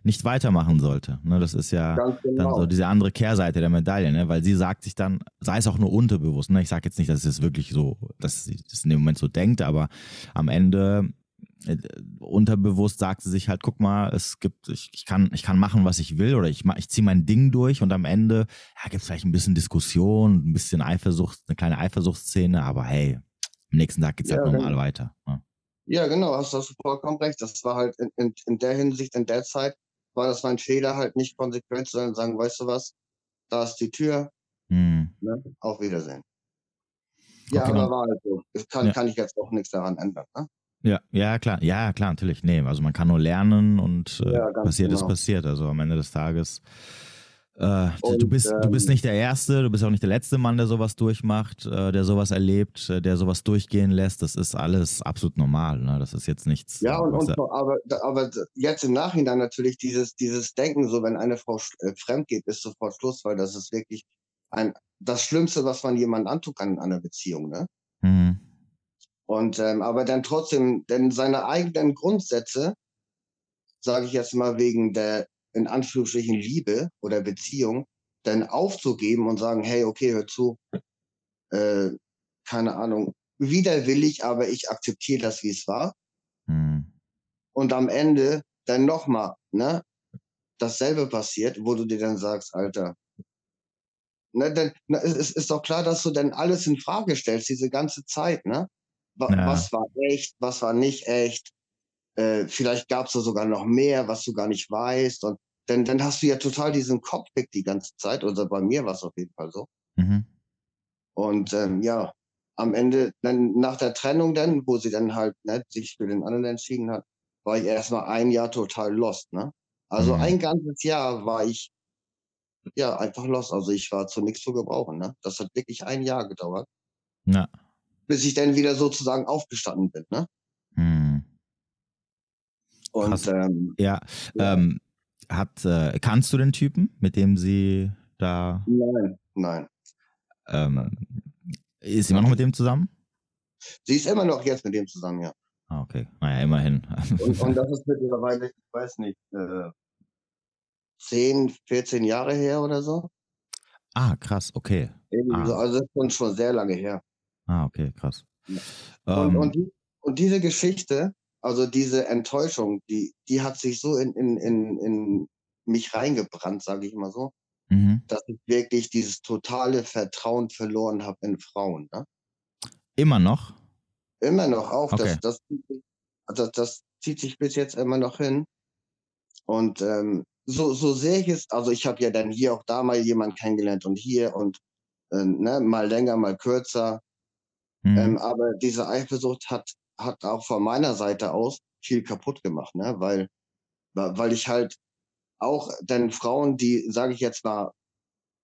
nicht weitermachen sollte. Ne, das ist ja genau. dann so diese andere Kehrseite der Medaille, ne? weil sie sagt sich dann, sei es auch nur unterbewusst, ne? ich sage jetzt nicht, dass es wirklich so, dass sie das in dem Moment so denkt, aber am Ende äh, unterbewusst sagt sie sich halt, guck mal, es gibt, ich, ich, kann, ich kann machen, was ich will oder ich, ich ziehe mein Ding durch und am Ende ja, gibt es vielleicht ein bisschen Diskussion, ein bisschen Eifersucht, eine kleine Eifersuchtsszene, aber hey, am nächsten Tag geht es halt ja, halt normal genau. weiter. Ja. ja, genau, hast, hast du vollkommen recht. Das war halt in, in, in der Hinsicht, in der Zeit, war das mein Fehler, halt nicht konsequent zu sein und sagen, weißt du was, da ist die Tür, hm. ne? auf Wiedersehen. Ja, okay, aber war halt so. Das kann, ja. kann ich jetzt auch nichts daran ändern. Ne? Ja, ja, klar, ja, klar, natürlich. Nee, also man kann nur lernen und äh, ja, passiert genau. ist passiert. Also am Ende des Tages äh, und, du, bist, ähm, du bist nicht der Erste, du bist auch nicht der letzte Mann, der sowas durchmacht, äh, der sowas erlebt, äh, der sowas durchgehen lässt. Das ist alles absolut normal. Ne? Das ist jetzt nichts. Ja, und, und aber, aber jetzt im Nachhinein natürlich dieses, dieses Denken, so wenn eine Frau äh, fremd geht, ist sofort Schluss, weil das ist wirklich ein, das Schlimmste, was man jemandem antun kann in einer Beziehung. Ne? Mhm. Und ähm, aber dann trotzdem, denn seine eigenen Grundsätze, sage ich jetzt mal wegen der in Anführungsstrichen Liebe oder Beziehung dann aufzugeben und sagen, hey, okay, hör zu, äh, keine Ahnung, widerwillig, aber ich akzeptiere das, wie es war. Mhm. Und am Ende dann nochmal, ne, dasselbe passiert, wo du dir dann sagst, Alter, ne, denn, na, es ist doch klar, dass du dann alles in Frage stellst, diese ganze Zeit, ne? Was, ja. was war echt, was war nicht echt? Äh, vielleicht gab es da sogar noch mehr, was du gar nicht weißt. Und dann, dann hast du ja total diesen Kopf weg die ganze Zeit. Oder bei mir war es auf jeden Fall so. Mhm. Und ähm, ja, am Ende, dann nach der Trennung dann, wo sie dann halt ne, sich für den anderen entschieden hat, war ich erstmal ein Jahr total lost. Ne? Also mhm. ein ganzes Jahr war ich ja einfach lost. Also ich war zu nichts zu gebrauchen. Ne? Das hat wirklich ein Jahr gedauert. Ja. Bis ich dann wieder sozusagen aufgestanden bin. Ne? Mhm. Und ähm, ja, ja. Ähm, hat, äh, kannst du den Typen, mit dem sie da. Nein, nein. Ähm, ist sie immer noch mit dem zusammen? Sie ist immer noch jetzt mit dem zusammen, ja. Ah, okay. Naja, immerhin. und, und, das [LAUGHS] ist mittlerweile, ich weiß nicht, äh, 10, 14 Jahre her oder so. Ah, krass, okay. Ah. Also das ist schon, schon sehr lange her. Ah, okay, krass. Ja. Und, ähm, und, die, und diese Geschichte, also diese Enttäuschung, die, die hat sich so in, in, in, in mich reingebrannt, sage ich mal so, mhm. dass ich wirklich dieses totale Vertrauen verloren habe in Frauen. Ne? Immer noch? Immer noch, auch. Okay. Das, das, das, das zieht sich bis jetzt immer noch hin. Und ähm, so, so sehe ich es, also ich habe ja dann hier auch da mal jemanden kennengelernt und hier und äh, ne, mal länger, mal kürzer. Mhm. Ähm, aber diese Eifersucht hat hat auch von meiner Seite aus viel kaputt gemacht, ne? weil, weil ich halt auch dann Frauen, die, sage ich jetzt mal,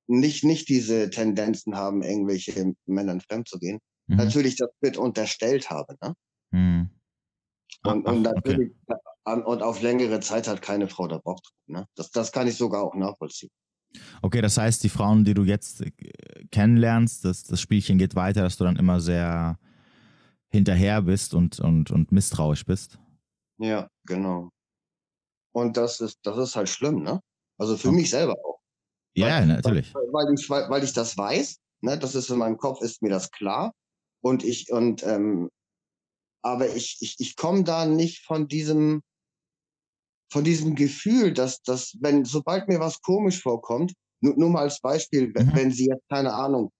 nicht, nicht diese Tendenzen haben, irgendwelche Männern fremd zu gehen, mhm. natürlich das mit unterstellt habe. Ne? Mhm. Und, Ach, und natürlich, okay. und auf längere Zeit hat keine Frau da Bock drauf. Ne? Das, das kann ich sogar auch nachvollziehen. Okay, das heißt, die Frauen, die du jetzt äh, kennenlernst, das, das Spielchen geht weiter, dass du dann immer sehr hinterher bist und, und, und misstrauisch bist. Ja, genau. Und das ist, das ist halt schlimm, ne? Also für okay. mich selber auch. Ja, weil, natürlich. Weil, weil, ich, weil, weil ich das weiß, ne? Das ist in meinem Kopf, ist mir das klar. Und ich, und ähm, aber ich, ich, ich komme da nicht von diesem, von diesem Gefühl, dass, dass, wenn, sobald mir was komisch vorkommt, nur, nur mal als Beispiel, mhm. wenn sie jetzt, keine Ahnung,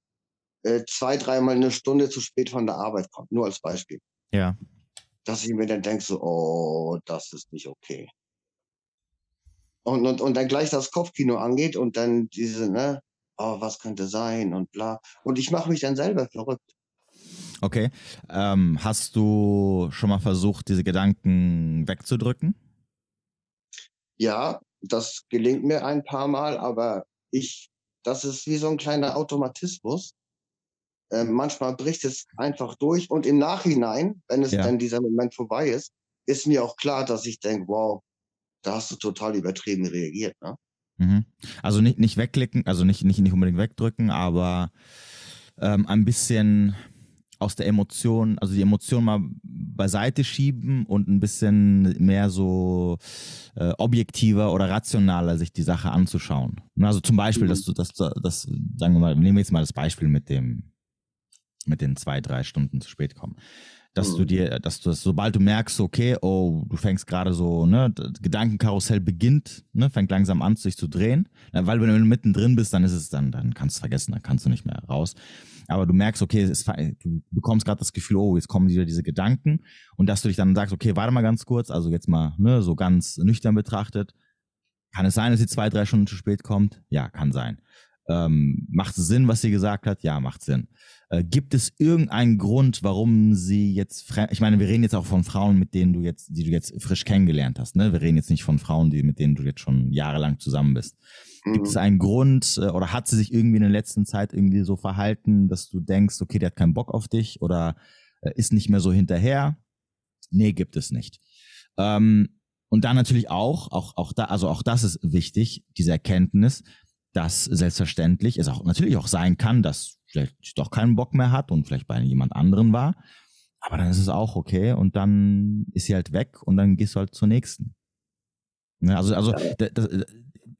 äh, zwei, dreimal eine Stunde zu spät von der Arbeit kommt, nur als Beispiel. Ja. Dass ich mir dann denke, so, oh, das ist nicht okay. Und, und, und dann gleich das Kopfkino angeht und dann diese, ne, oh, was könnte sein und bla. Und ich mache mich dann selber verrückt. Okay. Ähm, hast du schon mal versucht, diese Gedanken wegzudrücken? Ja, das gelingt mir ein paar Mal, aber ich, das ist wie so ein kleiner Automatismus. Äh, manchmal bricht es einfach durch und im Nachhinein, wenn es ja. dann dieser Moment vorbei ist, ist mir auch klar, dass ich denke, wow, da hast du total übertrieben reagiert. Ne? Mhm. Also nicht, nicht wegklicken, also nicht, nicht, nicht unbedingt wegdrücken, aber ähm, ein bisschen aus der Emotion, also die Emotion mal beiseite schieben und ein bisschen mehr so äh, objektiver oder rationaler sich die Sache anzuschauen. Also zum Beispiel, mhm. dass du das, das, sagen wir mal, nehmen wir jetzt mal das Beispiel mit dem, mit den zwei, drei Stunden zu spät kommen dass mhm. du dir, dass du das, sobald du merkst, okay, oh, du fängst gerade so, ne, Gedankenkarussell beginnt, ne, fängt langsam an, sich zu drehen. Weil wenn du mittendrin bist, dann ist es dann, dann kannst du es vergessen, dann kannst du nicht mehr raus. Aber du merkst, okay, ist, du bekommst gerade das Gefühl, oh, jetzt kommen wieder diese Gedanken und dass du dich dann sagst, okay, warte mal ganz kurz, also jetzt mal, ne, so ganz nüchtern betrachtet. Kann es sein, dass sie zwei, drei Stunden zu spät kommt? Ja, kann sein. Ähm, macht es Sinn, was sie gesagt hat? Ja, macht Sinn. Äh, gibt es irgendeinen Grund, warum sie jetzt ich meine, wir reden jetzt auch von Frauen, mit denen du jetzt, die du jetzt frisch kennengelernt hast, ne? Wir reden jetzt nicht von Frauen, die, mit denen du jetzt schon jahrelang zusammen bist. Mhm. Gibt es einen Grund äh, oder hat sie sich irgendwie in der letzten Zeit irgendwie so verhalten, dass du denkst, okay, der hat keinen Bock auf dich oder äh, ist nicht mehr so hinterher? Nee, gibt es nicht. Ähm, und dann natürlich auch, auch, auch da, also auch das ist wichtig, diese Erkenntnis, dass selbstverständlich es auch natürlich auch sein kann, dass vielleicht doch keinen Bock mehr hat und vielleicht bei jemand anderen war. Aber dann ist es auch okay und dann ist sie halt weg und dann gehst du halt zur nächsten. Ja, also, also das,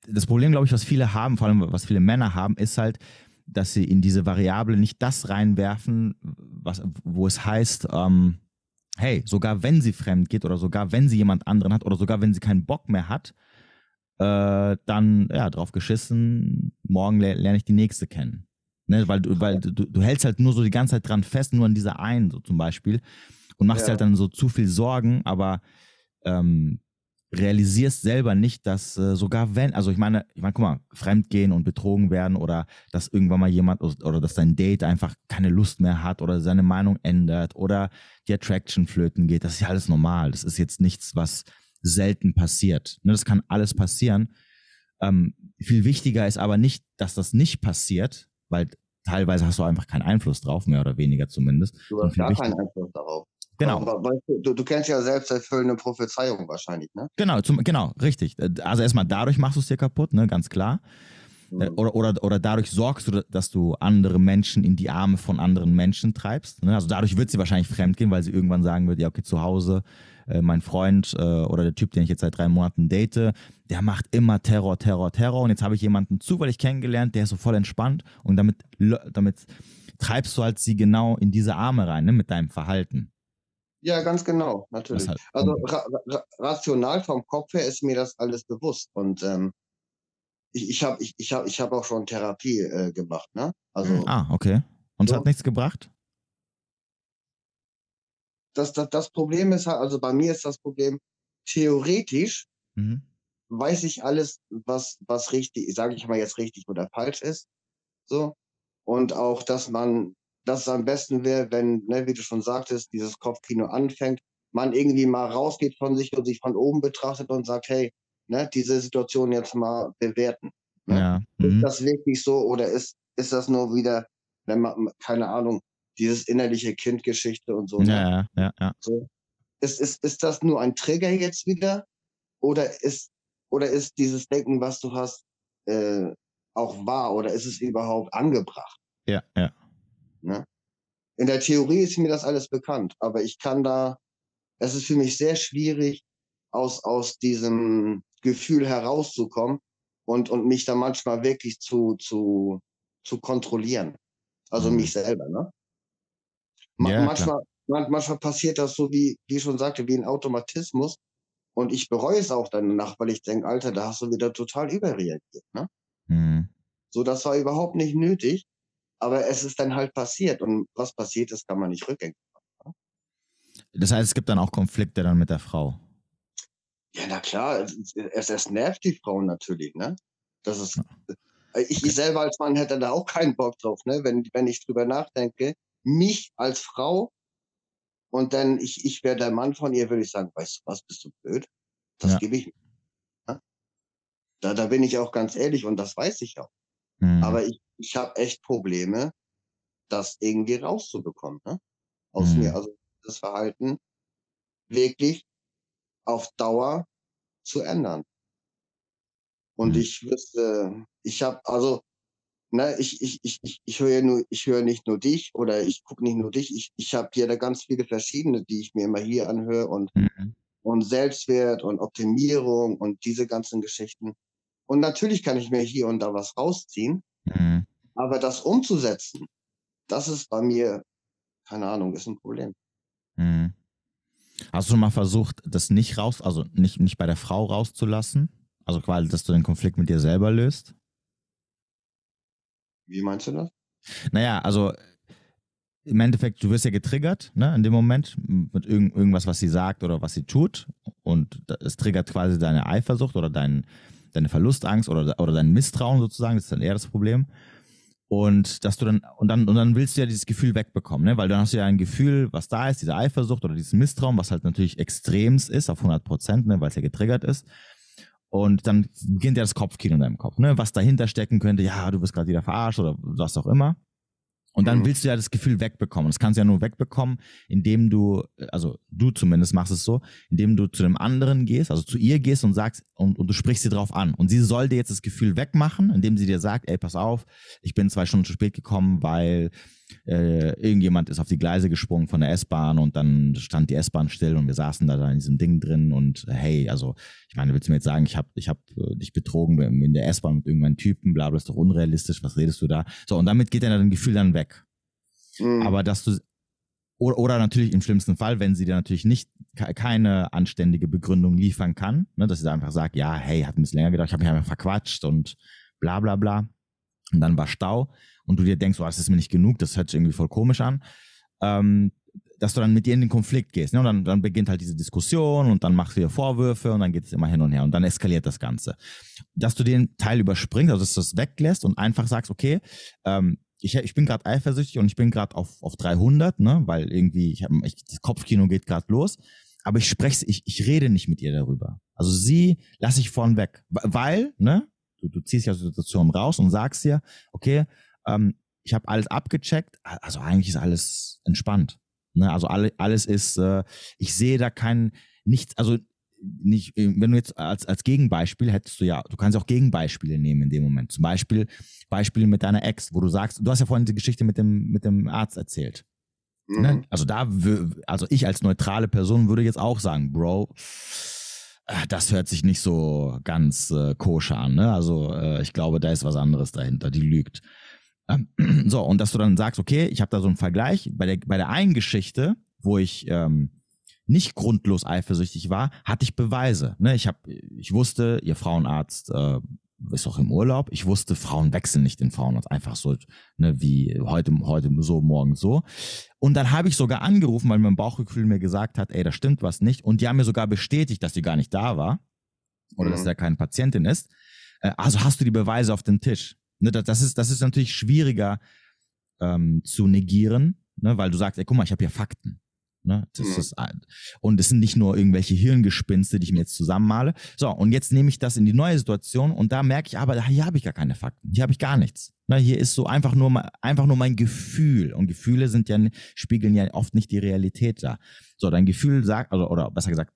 das Problem, glaube ich, was viele haben, vor allem was viele Männer haben, ist halt, dass sie in diese Variable nicht das reinwerfen, was, wo es heißt, ähm, hey, sogar wenn sie fremd geht oder sogar wenn sie jemand anderen hat oder sogar wenn sie keinen Bock mehr hat, äh, dann ja drauf geschissen, morgen lerne ich die nächste kennen. Ne, weil du, weil du, du hältst halt nur so die ganze Zeit dran fest, nur an dieser einen, so zum Beispiel, und machst ja. halt dann so zu viel Sorgen, aber ähm, realisierst selber nicht, dass äh, sogar wenn, also ich meine, ich meine, guck mal, fremdgehen und betrogen werden oder dass irgendwann mal jemand oder dass dein Date einfach keine Lust mehr hat oder seine Meinung ändert oder die Attraction flöten geht, das ist ja alles normal. Das ist jetzt nichts, was selten passiert. Ne, das kann alles passieren. Ähm, viel wichtiger ist aber nicht, dass das nicht passiert, weil teilweise hast du einfach keinen Einfluss drauf, mehr oder weniger zumindest. Du hast gar keinen Einfluss darauf. Genau. Du, du, du, kennst ja selbst erfüllende Prophezeiung wahrscheinlich, ne? Genau, zum, genau, richtig. Also erstmal dadurch machst du es dir kaputt, ne, ganz klar. Mhm. Oder, oder, oder dadurch sorgst du, dass du andere Menschen in die Arme von anderen Menschen treibst. Ne? Also dadurch wird sie wahrscheinlich fremd gehen, weil sie irgendwann sagen wird, ja, okay, zu Hause äh, mein Freund äh, oder der Typ, den ich jetzt seit drei Monaten date, der macht immer Terror, Terror, Terror. Und jetzt habe ich jemanden zufällig kennengelernt, der ist so voll entspannt und damit, damit treibst du halt sie genau in diese Arme rein, ne, mit deinem Verhalten. Ja, ganz genau, natürlich. Halt, also ra ra rational vom Kopf her ist mir das alles bewusst. Und ähm, ich, ich habe ich, ich hab, ich hab auch schon Therapie äh, gemacht, ne? Also, ah, okay. Und es so. hat nichts gebracht? Das, das, das Problem ist halt, also bei mir ist das Problem, theoretisch mhm. weiß ich alles, was, was richtig, sage ich mal jetzt richtig oder falsch ist. So. Und auch, dass man, dass es am besten wäre, wenn, ne, wie du schon sagtest, dieses Kopfkino anfängt, man irgendwie mal rausgeht von sich und sich von oben betrachtet und sagt, hey, ne, diese Situation jetzt mal bewerten. Ne? Ja. Mhm. Ist das wirklich so oder ist, ist das nur wieder, wenn man, keine Ahnung, dieses innerliche Kindgeschichte und so. Ne? Ja, ja, ja. So. Ist, ist, ist das nur ein Trigger jetzt wieder? Oder ist, oder ist dieses Denken, was du hast, äh, auch wahr oder ist es überhaupt angebracht? Ja, ja. Ne? In der Theorie ist mir das alles bekannt, aber ich kann da, es ist für mich sehr schwierig, aus, aus diesem Gefühl herauszukommen und, und mich da manchmal wirklich zu, zu, zu kontrollieren. Also mhm. mich selber, ne? Ja, manchmal, manchmal passiert das so, wie, wie ich schon sagte, wie ein Automatismus. Und ich bereue es auch danach, weil ich denke, Alter, da hast du wieder total überreagiert. Ne? Mhm. So, das war überhaupt nicht nötig, aber es ist dann halt passiert. Und was passiert ist, kann man nicht rückgängig machen. Ne? Das heißt, es gibt dann auch Konflikte dann mit der Frau. Ja, na klar, es, es nervt die Frau natürlich, ne? Das ist, äh, ich selber als Mann hätte da auch keinen Bock drauf, ne? Wenn, wenn ich drüber nachdenke, mich als Frau und dann ich, ich wäre der Mann von ihr, würde ich sagen, weißt du was, bist du blöd? Das ja. gebe ich. Ja? Da, da bin ich auch ganz ehrlich und das weiß ich auch. Mhm. Aber ich, ich habe echt Probleme, das irgendwie rauszubekommen, ne? Aus mhm. mir. Also das Verhalten wirklich auf Dauer zu ändern. Und mhm. ich wüsste, ich habe, also ne, ich, ich, ich, ich, höre nur, ich höre nicht nur dich oder ich gucke nicht nur dich, ich, ich habe hier da ganz viele verschiedene, die ich mir immer hier anhöre und, mhm. und Selbstwert und Optimierung und diese ganzen Geschichten. Und natürlich kann ich mir hier und da was rausziehen, mhm. aber das umzusetzen, das ist bei mir, keine Ahnung, ist ein Problem. Mhm. Hast du schon mal versucht, das nicht raus, also nicht, nicht bei der Frau rauszulassen? Also quasi, dass du den Konflikt mit dir selber löst? Wie meinst du das? Naja, also im Endeffekt, du wirst ja getriggert, ne, in dem Moment mit irgend, irgendwas, was sie sagt oder was sie tut. Und es triggert quasi deine Eifersucht oder dein, deine Verlustangst oder, oder dein Misstrauen sozusagen. Das ist dann eher das Problem. Und dass du dann, und dann, und dann willst du ja dieses Gefühl wegbekommen, ne? Weil dann hast du ja ein Gefühl, was da ist, diese Eifersucht oder dieses Misstrauen, was halt natürlich extremst ist, auf 100 Prozent, ne? weil es ja getriggert ist. Und dann beginnt ja das Kopfkino in deinem Kopf, ne? Was dahinter stecken könnte, ja, du wirst gerade wieder verarscht oder was auch immer. Und dann mhm. willst du ja das Gefühl wegbekommen. Das kannst du ja nur wegbekommen, indem du, also du zumindest machst es so, indem du zu dem anderen gehst, also zu ihr gehst und sagst, und, und du sprichst sie drauf an. Und sie soll dir jetzt das Gefühl wegmachen, indem sie dir sagt, ey, pass auf, ich bin zwei Stunden zu spät gekommen, weil äh, irgendjemand ist auf die Gleise gesprungen von der S-Bahn und dann stand die S-Bahn still und wir saßen da, da in diesem Ding drin und hey, also ich meine, willst du mir jetzt sagen, ich habe ich hab, äh, dich betrogen in der S-Bahn mit irgendeinem Typen, bla, bla, ist doch unrealistisch, was redest du da? So, und damit geht dann dein Gefühl dann weg. Mhm. Aber dass du, oder, oder natürlich im schlimmsten Fall, wenn sie dir natürlich nicht keine anständige Begründung liefern kann, ne, dass sie da einfach sagt, ja, hey, hat ein bisschen länger gedauert, ich habe mich einfach verquatscht und bla bla bla. Und dann war Stau und du dir denkst, oh, das ist mir nicht genug, das hört sich irgendwie voll komisch an, ähm, dass du dann mit ihr in den Konflikt gehst. Ne? Und dann, dann beginnt halt diese Diskussion und dann machst du ihr Vorwürfe und dann geht es immer hin und her und dann eskaliert das Ganze. Dass du den Teil überspringst, also dass du das weglässt und einfach sagst, okay, ähm, ich, ich bin gerade eifersüchtig und ich bin gerade auf, auf 300, ne? weil irgendwie ich hab, ich, das Kopfkino geht gerade los. Aber ich spreche, ich, ich rede nicht mit ihr darüber. Also sie lasse ich vorn weg, weil, ne, du, du ziehst ja aus der Situation raus und sagst dir, okay, ähm, ich habe alles abgecheckt, also eigentlich ist alles entspannt. Ne? Also alle, alles ist, äh, ich sehe da kein, nichts, also nicht, äh, wenn du jetzt als, als Gegenbeispiel hättest du ja, du kannst auch Gegenbeispiele nehmen in dem Moment. Zum Beispiel Beispiele mit deiner Ex, wo du sagst, du hast ja vorhin die Geschichte mit dem, mit dem Arzt erzählt. Ne? Mhm. Ne? Also da, also ich als neutrale Person würde jetzt auch sagen, Bro, äh, das hört sich nicht so ganz äh, koscher an. Ne? Also äh, ich glaube, da ist was anderes dahinter, die lügt. Ähm, [CLEARS THROAT] so, und dass du dann sagst, okay, ich habe da so einen Vergleich. Bei der, bei der einen Geschichte, wo ich ähm, nicht grundlos eifersüchtig war, hatte ich Beweise. Ne? Ich, hab, ich wusste, ihr Frauenarzt äh, ist auch im Urlaub. Ich wusste, Frauen wechseln nicht den Frauenarzt. Einfach so, ne, wie heute, heute so, morgen so. Und dann habe ich sogar angerufen, weil mein Bauchgefühl mir gesagt hat, ey, da stimmt was nicht. Und die haben mir sogar bestätigt, dass sie gar nicht da war. Oder mhm. dass da keine Patientin ist. Äh, also hast du die Beweise auf dem Tisch. Ne, das, ist, das ist natürlich schwieriger ähm, zu negieren, ne, weil du sagst, ey, guck mal, ich habe hier Fakten. Ne? Das mhm. ist und es sind nicht nur irgendwelche Hirngespinste, die ich mir jetzt zusammenmale. So, und jetzt nehme ich das in die neue Situation und da merke ich aber, hier habe ich gar keine Fakten. Hier habe ich gar nichts. Ne? Hier ist so einfach nur, einfach nur mein Gefühl. Und Gefühle sind ja, spiegeln ja oft nicht die Realität da. So, dein Gefühl sagt, also, oder besser gesagt,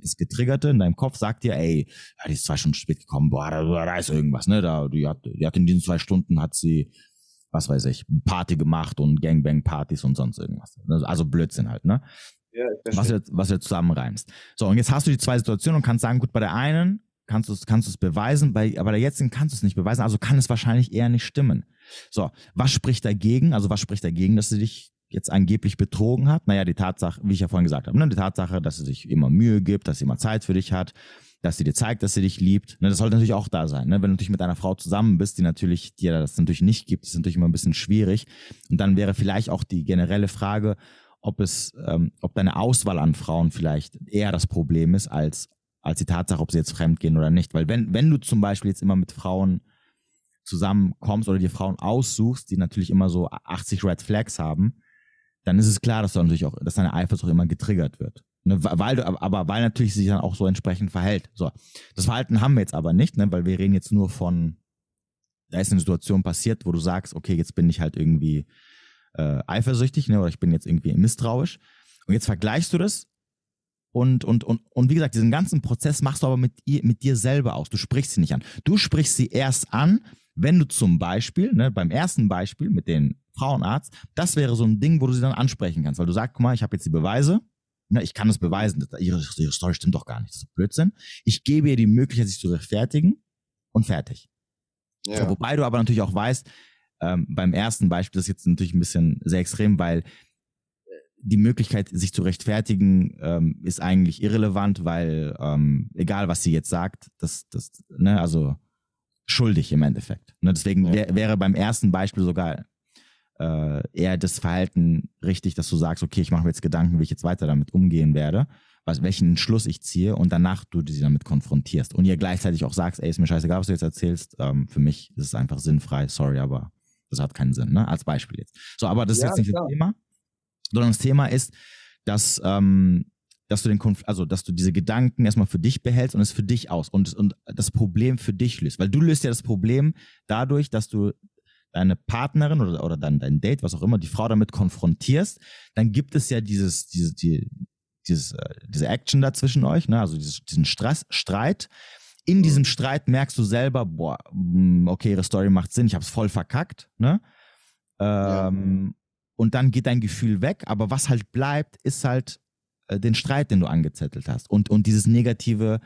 das Getriggerte in deinem Kopf sagt dir, ey, ja, die ist zwei Stunden spät gekommen, boah, da, da ist irgendwas, ne? Da, die hat, die hat in diesen zwei Stunden hat sie, was weiß ich, Party gemacht und Gangbang-Partys und sonst irgendwas. Also Blödsinn halt, ne? Ja, was du, was du zusammenreimst. So, und jetzt hast du die zwei Situationen und kannst sagen, gut, bei der einen kannst du es kannst du's beweisen, bei, bei der jetzigen kannst du es nicht beweisen, also kann es wahrscheinlich eher nicht stimmen. So, was spricht dagegen? Also was spricht dagegen, dass sie dich jetzt angeblich betrogen hat? Naja, die Tatsache, wie ich ja vorhin gesagt habe, ne, die Tatsache, dass sie sich immer Mühe gibt, dass sie immer Zeit für dich hat, dass sie dir zeigt, dass sie dich liebt. Ne, das sollte natürlich auch da sein. Ne? Wenn du natürlich mit einer Frau zusammen bist, die natürlich dir das natürlich nicht gibt, ist natürlich immer ein bisschen schwierig. Und dann wäre vielleicht auch die generelle Frage, ob es, ähm, ob deine Auswahl an Frauen vielleicht eher das Problem ist, als, als die Tatsache, ob sie jetzt fremd gehen oder nicht. Weil wenn, wenn du zum Beispiel jetzt immer mit Frauen zusammenkommst oder dir Frauen aussuchst, die natürlich immer so 80 Red Flags haben, dann ist es klar, dass du natürlich auch, dass deine Eifersucht immer getriggert wird. Ne, weil du, aber weil natürlich sich dann auch so entsprechend verhält. So. Das Verhalten haben wir jetzt aber nicht, ne, weil wir reden jetzt nur von, da ist eine Situation passiert, wo du sagst, okay, jetzt bin ich halt irgendwie äh, eifersüchtig, ne, oder ich bin jetzt irgendwie misstrauisch. Und jetzt vergleichst du das und, und, und, und wie gesagt, diesen ganzen Prozess machst du aber mit, ihr, mit dir selber aus. Du sprichst sie nicht an. Du sprichst sie erst an, wenn du zum Beispiel, ne, beim ersten Beispiel mit dem Frauenarzt, das wäre so ein Ding, wo du sie dann ansprechen kannst, weil du sagst, guck mal, ich habe jetzt die Beweise, ne, ich kann es beweisen, ihre, ihre Story stimmt doch gar nicht, das ist Blödsinn. Ich gebe ihr die Möglichkeit, sich zu rechtfertigen und fertig. Ja. So, wobei du aber natürlich auch weißt, ähm, beim ersten Beispiel, das ist jetzt natürlich ein bisschen sehr extrem, weil äh, die Möglichkeit, sich zu rechtfertigen, ähm, ist eigentlich irrelevant, weil ähm, egal, was sie jetzt sagt, das, das, ne, also schuldig im Endeffekt. Ne, deswegen wär, wäre beim ersten Beispiel sogar äh, eher das Verhalten richtig, dass du sagst, okay, ich mache mir jetzt Gedanken, wie ich jetzt weiter damit umgehen werde, was, welchen Schluss ich ziehe und danach du sie damit konfrontierst und ihr gleichzeitig auch sagst, ey, ist mir scheißegal, was du jetzt erzählst, ähm, für mich ist es einfach sinnfrei, sorry, aber das hat keinen Sinn, ne? Als Beispiel jetzt. So, aber das ist ja, jetzt nicht klar. das Thema, sondern das Thema ist, dass ähm, dass du den Konf also dass du diese Gedanken erstmal für dich behältst und es für dich aus und, und das Problem für dich löst. Weil du löst ja das Problem dadurch, dass du deine Partnerin oder, oder dein, dein Date, was auch immer, die Frau damit konfrontierst, dann gibt es ja dieses, diese, die, dieses, äh, diese Action da zwischen euch, ne? also dieses, diesen Stress, Streit. In mhm. diesem Streit merkst du selber, boah, mm, okay, ihre Story macht Sinn, ich habe es voll verkackt, ne? Ähm, ja. Und dann geht dein Gefühl weg, aber was halt bleibt, ist halt äh, den Streit, den du angezettelt hast und, und dieses negative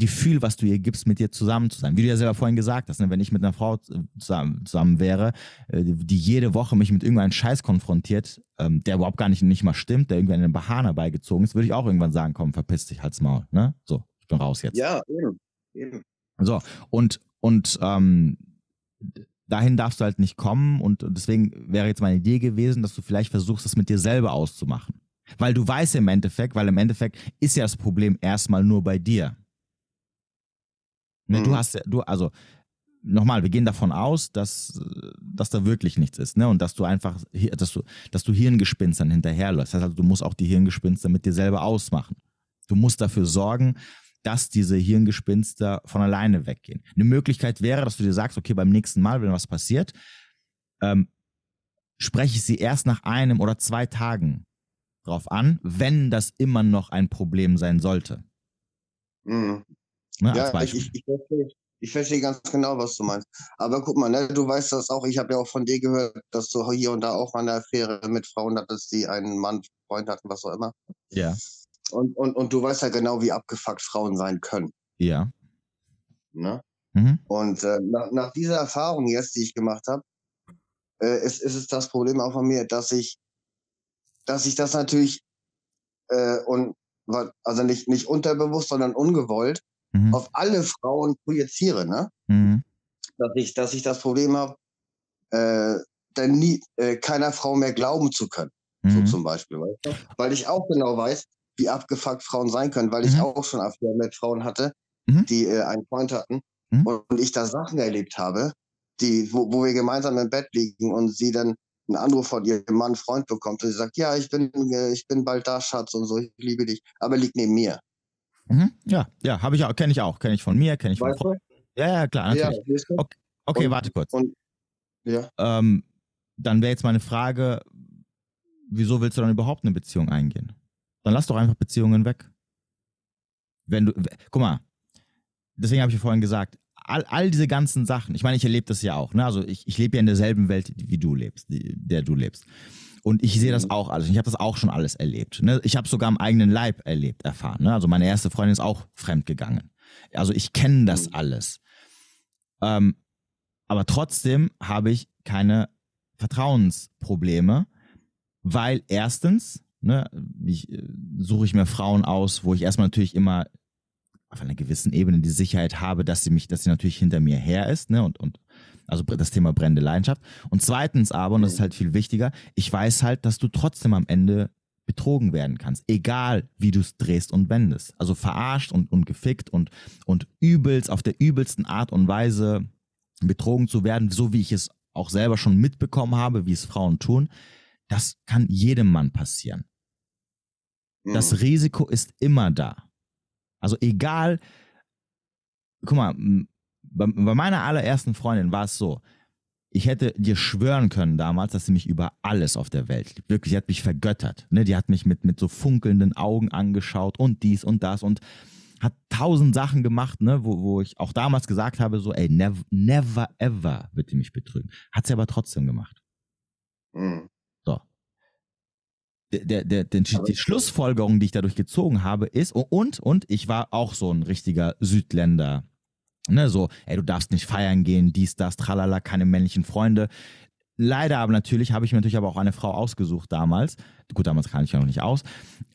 Gefühl, was du ihr gibst, mit dir zusammen zu sein. Wie du ja selber vorhin gesagt hast, ne? wenn ich mit einer Frau zusammen, zusammen wäre, äh, die jede Woche mich mit irgendeinem Scheiß konfrontiert, ähm, der überhaupt gar nicht, nicht mal stimmt, der irgendwie an den Bahana beigezogen ist, würde ich auch irgendwann sagen, komm, verpiss dich halt's Maul. Ne? So, ich bin raus jetzt. Ja, eben. eben. So, und, und ähm, dahin darfst du halt nicht kommen und deswegen wäre jetzt meine Idee gewesen, dass du vielleicht versuchst, das mit dir selber auszumachen. Weil du weißt im Endeffekt, weil im Endeffekt ist ja das Problem erstmal nur bei dir. Ne, mhm. Du hast ja, du, also nochmal, wir gehen davon aus, dass, dass da wirklich nichts ist, ne? Und dass du einfach, dass du, dass du Hirngespinstern hinterherläufst. Das heißt also, du musst auch die Hirngespinster mit dir selber ausmachen. Du musst dafür sorgen, dass diese Hirngespinster von alleine weggehen. Eine Möglichkeit wäre, dass du dir sagst, okay, beim nächsten Mal, wenn was passiert, ähm, spreche ich sie erst nach einem oder zwei Tagen drauf an, wenn das immer noch ein Problem sein sollte. Mhm. Ne, ja, ich, ich, ich, verstehe, ich verstehe ganz genau, was du meinst. Aber guck mal, ne, du weißt das auch, ich habe ja auch von dir gehört, dass du hier und da auch mal eine Affäre mit Frauen hattest, die einen Mann, Freund hatten, was auch immer. Ja. Und, und, und du weißt ja genau, wie abgefuckt Frauen sein können. Ja. Ne? Mhm. Und äh, nach, nach dieser Erfahrung jetzt, die ich gemacht habe, äh, ist, ist es das Problem auch von mir, dass ich dass ich das natürlich äh, und also nicht, nicht unterbewusst, sondern ungewollt mhm. auf alle Frauen projiziere, ne? Mhm. Dass ich, dass ich das Problem habe, äh, dann nie äh, keiner Frau mehr glauben zu können. Mhm. So zum Beispiel, weißt du? Weil ich auch genau weiß, wie abgefuckt Frauen sein können, weil ich mhm. auch schon Affären mit Frauen hatte, mhm. die äh, einen Freund hatten mhm. und ich da Sachen erlebt habe, die, wo, wo wir gemeinsam im Bett liegen und sie dann einen Anruf von ihrem Mann, Freund bekommt und sie sagt, ja, ich bin, äh, ich bin bald da, Schatz und so, ich liebe dich, aber liegt neben mir. Mhm. Ja, ja, habe ich auch, kenne ich auch, kenne ich von mir, kenne ich von Freunden. Ja, ja, klar, natürlich. Ja, okay, okay und, warte kurz. Und, ja. Ähm, dann wäre jetzt meine Frage, wieso willst du dann überhaupt eine Beziehung eingehen? Dann lass doch einfach Beziehungen weg. wenn du, guck mal, deswegen habe ich vorhin gesagt, all, all diese ganzen Sachen, ich meine, ich erlebe das ja auch, ne? Also ich, ich lebe ja in derselben Welt, wie du lebst, der du lebst. Und ich sehe das mhm. auch alles. Ich habe das auch schon alles erlebt. Ne? Ich habe sogar am eigenen Leib erlebt, erfahren. Ne? Also meine erste Freundin ist auch fremd gegangen. Also ich kenne das mhm. alles. Ähm, aber trotzdem habe ich keine Vertrauensprobleme, weil erstens ne, ich, äh, suche ich mir Frauen aus, wo ich erstmal natürlich immer auf einer gewissen Ebene die Sicherheit habe, dass sie mich, dass sie natürlich hinter mir her ist, ne, und, und also das Thema brennende Leidenschaft. Und zweitens aber, und das ist mhm. halt viel wichtiger, ich weiß halt, dass du trotzdem am Ende betrogen werden kannst, egal wie du es drehst und wendest. Also verarscht und, und gefickt und, und übelst, auf der übelsten Art und Weise betrogen zu werden, so wie ich es auch selber schon mitbekommen habe, wie es Frauen tun, das kann jedem Mann passieren. Mhm. Das Risiko ist immer da. Also egal, guck mal, bei, bei meiner allerersten Freundin war es so, ich hätte dir schwören können damals, dass sie mich über alles auf der Welt liebt. Wirklich, sie hat mich vergöttert. Ne? Die hat mich mit, mit so funkelnden Augen angeschaut und dies und das und hat tausend Sachen gemacht, ne, wo, wo ich auch damals gesagt habe, so, ey, never, never ever wird die mich betrügen. Hat sie aber trotzdem gemacht. Mhm. So. Der, der, der, die Schlussfolgerung, die ich dadurch gezogen habe, ist, und, und ich war auch so ein richtiger Südländer, ne, so, ey, du darfst nicht feiern gehen, dies, das, tralala, keine männlichen Freunde. Leider aber natürlich habe ich mir natürlich aber auch eine Frau ausgesucht damals. Gut, damals kann ich ja noch nicht aus,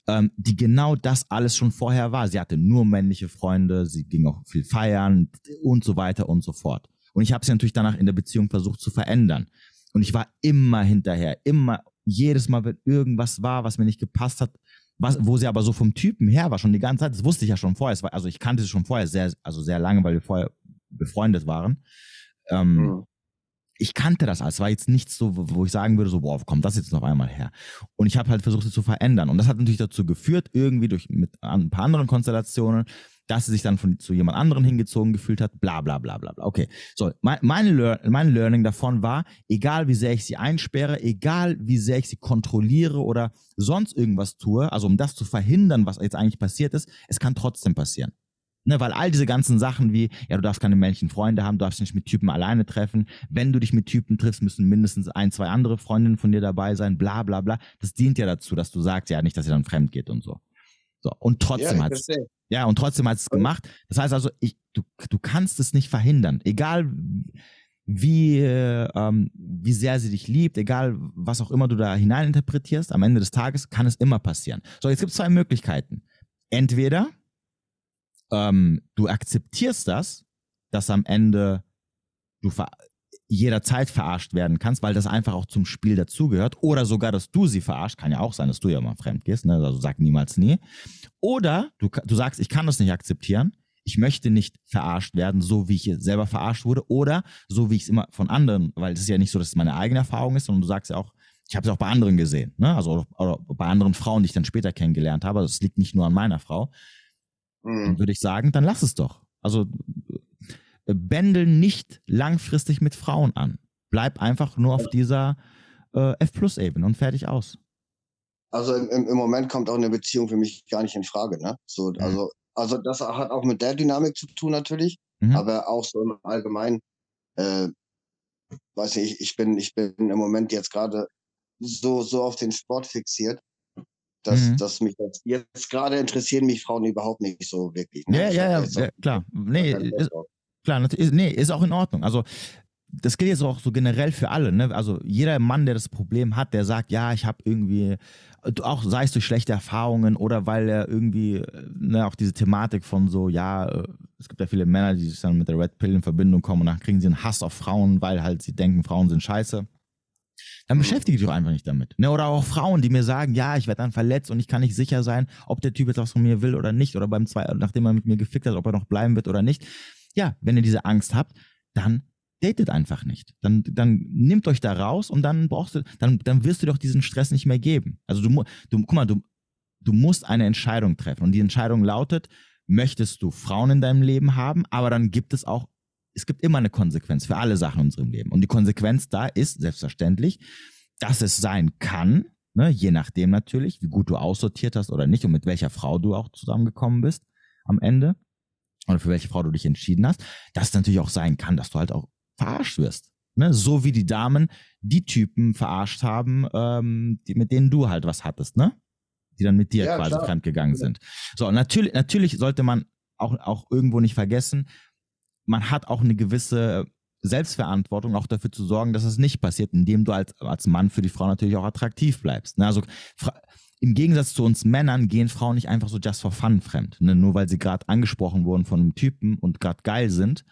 ähm, die genau das alles schon vorher war. Sie hatte nur männliche Freunde, sie ging auch viel feiern und so weiter und so fort. Und ich habe sie natürlich danach in der Beziehung versucht zu verändern. Und ich war immer hinterher, immer, jedes Mal, wenn irgendwas war, was mir nicht gepasst hat, was, wo sie aber so vom Typen her war, schon die ganze Zeit, das wusste ich ja schon vorher. War, also ich kannte sie schon vorher sehr, also sehr lange, weil wir vorher befreundet waren. Ähm, mhm ich kannte das alles. Es war jetzt nichts so, wo ich sagen würde, so, boah, wo kommt das jetzt noch einmal her? Und ich habe halt versucht, es zu verändern. Und das hat natürlich dazu geführt, irgendwie durch mit ein paar anderen Konstellationen, dass sie sich dann von, zu jemand anderen hingezogen gefühlt hat, bla bla bla bla bla. Okay, so, mein, meine, Lear mein Learning davon war, egal wie sehr ich sie einsperre, egal wie sehr ich sie kontrolliere oder sonst irgendwas tue, also um das zu verhindern, was jetzt eigentlich passiert ist, es kann trotzdem passieren. Ne, weil all diese ganzen Sachen wie, ja, du darfst keine männlichen Freunde haben, du darfst nicht mit Typen alleine treffen. Wenn du dich mit Typen triffst, müssen mindestens ein, zwei andere Freundinnen von dir dabei sein, bla bla bla. Das dient ja dazu, dass du sagst ja nicht, dass sie dann fremd geht und so. So. Und trotzdem ja, hat es. Ja, und trotzdem hat es gemacht. Das heißt also, ich, du, du kannst es nicht verhindern. Egal wie, ähm, wie sehr sie dich liebt, egal was auch immer du da hineininterpretierst, am Ende des Tages kann es immer passieren. So, jetzt gibt es zwei Möglichkeiten. Entweder ähm, du akzeptierst das, dass am Ende du jederzeit verarscht werden kannst, weil das einfach auch zum Spiel dazugehört. Oder sogar, dass du sie verarscht. Kann ja auch sein, dass du ja mal fremd gehst. Ne? Also sag niemals nie. Oder du, du sagst, ich kann das nicht akzeptieren. Ich möchte nicht verarscht werden, so wie ich selber verarscht wurde. Oder so wie ich es immer von anderen, weil es ist ja nicht so, dass es meine eigene Erfahrung ist, sondern du sagst ja auch, ich habe es auch bei anderen gesehen. Ne? Also oder bei anderen Frauen, die ich dann später kennengelernt habe. Also es liegt nicht nur an meiner Frau. Mhm. Dann würde ich sagen, dann lass es doch. Also bändel nicht langfristig mit Frauen an. Bleib einfach nur auf dieser äh, F-Plus-Ebene und fertig aus. Also im, im, Moment kommt auch eine Beziehung für mich gar nicht in Frage. Ne? So, mhm. also, also das hat auch mit der Dynamik zu tun natürlich, mhm. aber auch so im Allgemeinen, äh, weiß nicht, ich bin, ich bin im Moment jetzt gerade so, so auf den Sport fixiert, dass, mhm. dass mich das jetzt gerade interessieren mich Frauen überhaupt nicht so wirklich. Ne? Ja, ja, ja, ja, klar. Nee, ist, klar, ist, nee, ist auch in Ordnung. Also das gilt jetzt auch so generell für alle. Ne? Also jeder Mann, der das Problem hat, der sagt, ja, ich habe irgendwie, auch sei es durch schlechte Erfahrungen oder weil er irgendwie, ne, auch diese Thematik von so, ja, äh, es gibt ja viele Männer, die sich dann mit der Red Pill in Verbindung kommen und dann kriegen sie einen Hass auf Frauen, weil halt sie denken, Frauen sind scheiße dann beschäftige dich doch einfach nicht damit. Ne? Oder auch Frauen, die mir sagen, ja, ich werde dann verletzt und ich kann nicht sicher sein, ob der Typ jetzt was von mir will oder nicht. Oder beim zwei, nachdem er mit mir gefickt hat, ob er noch bleiben wird oder nicht. Ja, wenn ihr diese Angst habt, dann datet einfach nicht. Dann, dann nimmt euch da raus und dann brauchst du, dann, dann wirst du doch diesen Stress nicht mehr geben. Also du, du guck mal, du, du musst eine Entscheidung treffen. Und die Entscheidung lautet, möchtest du Frauen in deinem Leben haben, aber dann gibt es auch es gibt immer eine Konsequenz für alle Sachen in unserem Leben. Und die Konsequenz da ist selbstverständlich, dass es sein kann, ne, je nachdem natürlich, wie gut du aussortiert hast oder nicht und mit welcher Frau du auch zusammengekommen bist am Ende oder für welche Frau du dich entschieden hast, dass es natürlich auch sein kann, dass du halt auch verarscht wirst. Ne? So wie die Damen die Typen verarscht haben, ähm, die, mit denen du halt was hattest, ne? Die dann mit dir ja, quasi klar. fremdgegangen ja. sind. So, natürlich, natürlich sollte man auch, auch irgendwo nicht vergessen, man hat auch eine gewisse Selbstverantwortung, auch dafür zu sorgen, dass es nicht passiert, indem du als, als Mann für die Frau natürlich auch attraktiv bleibst. Ne? Also im Gegensatz zu uns Männern gehen Frauen nicht einfach so just for fun fremd. Ne? Nur weil sie gerade angesprochen wurden von einem Typen und gerade geil sind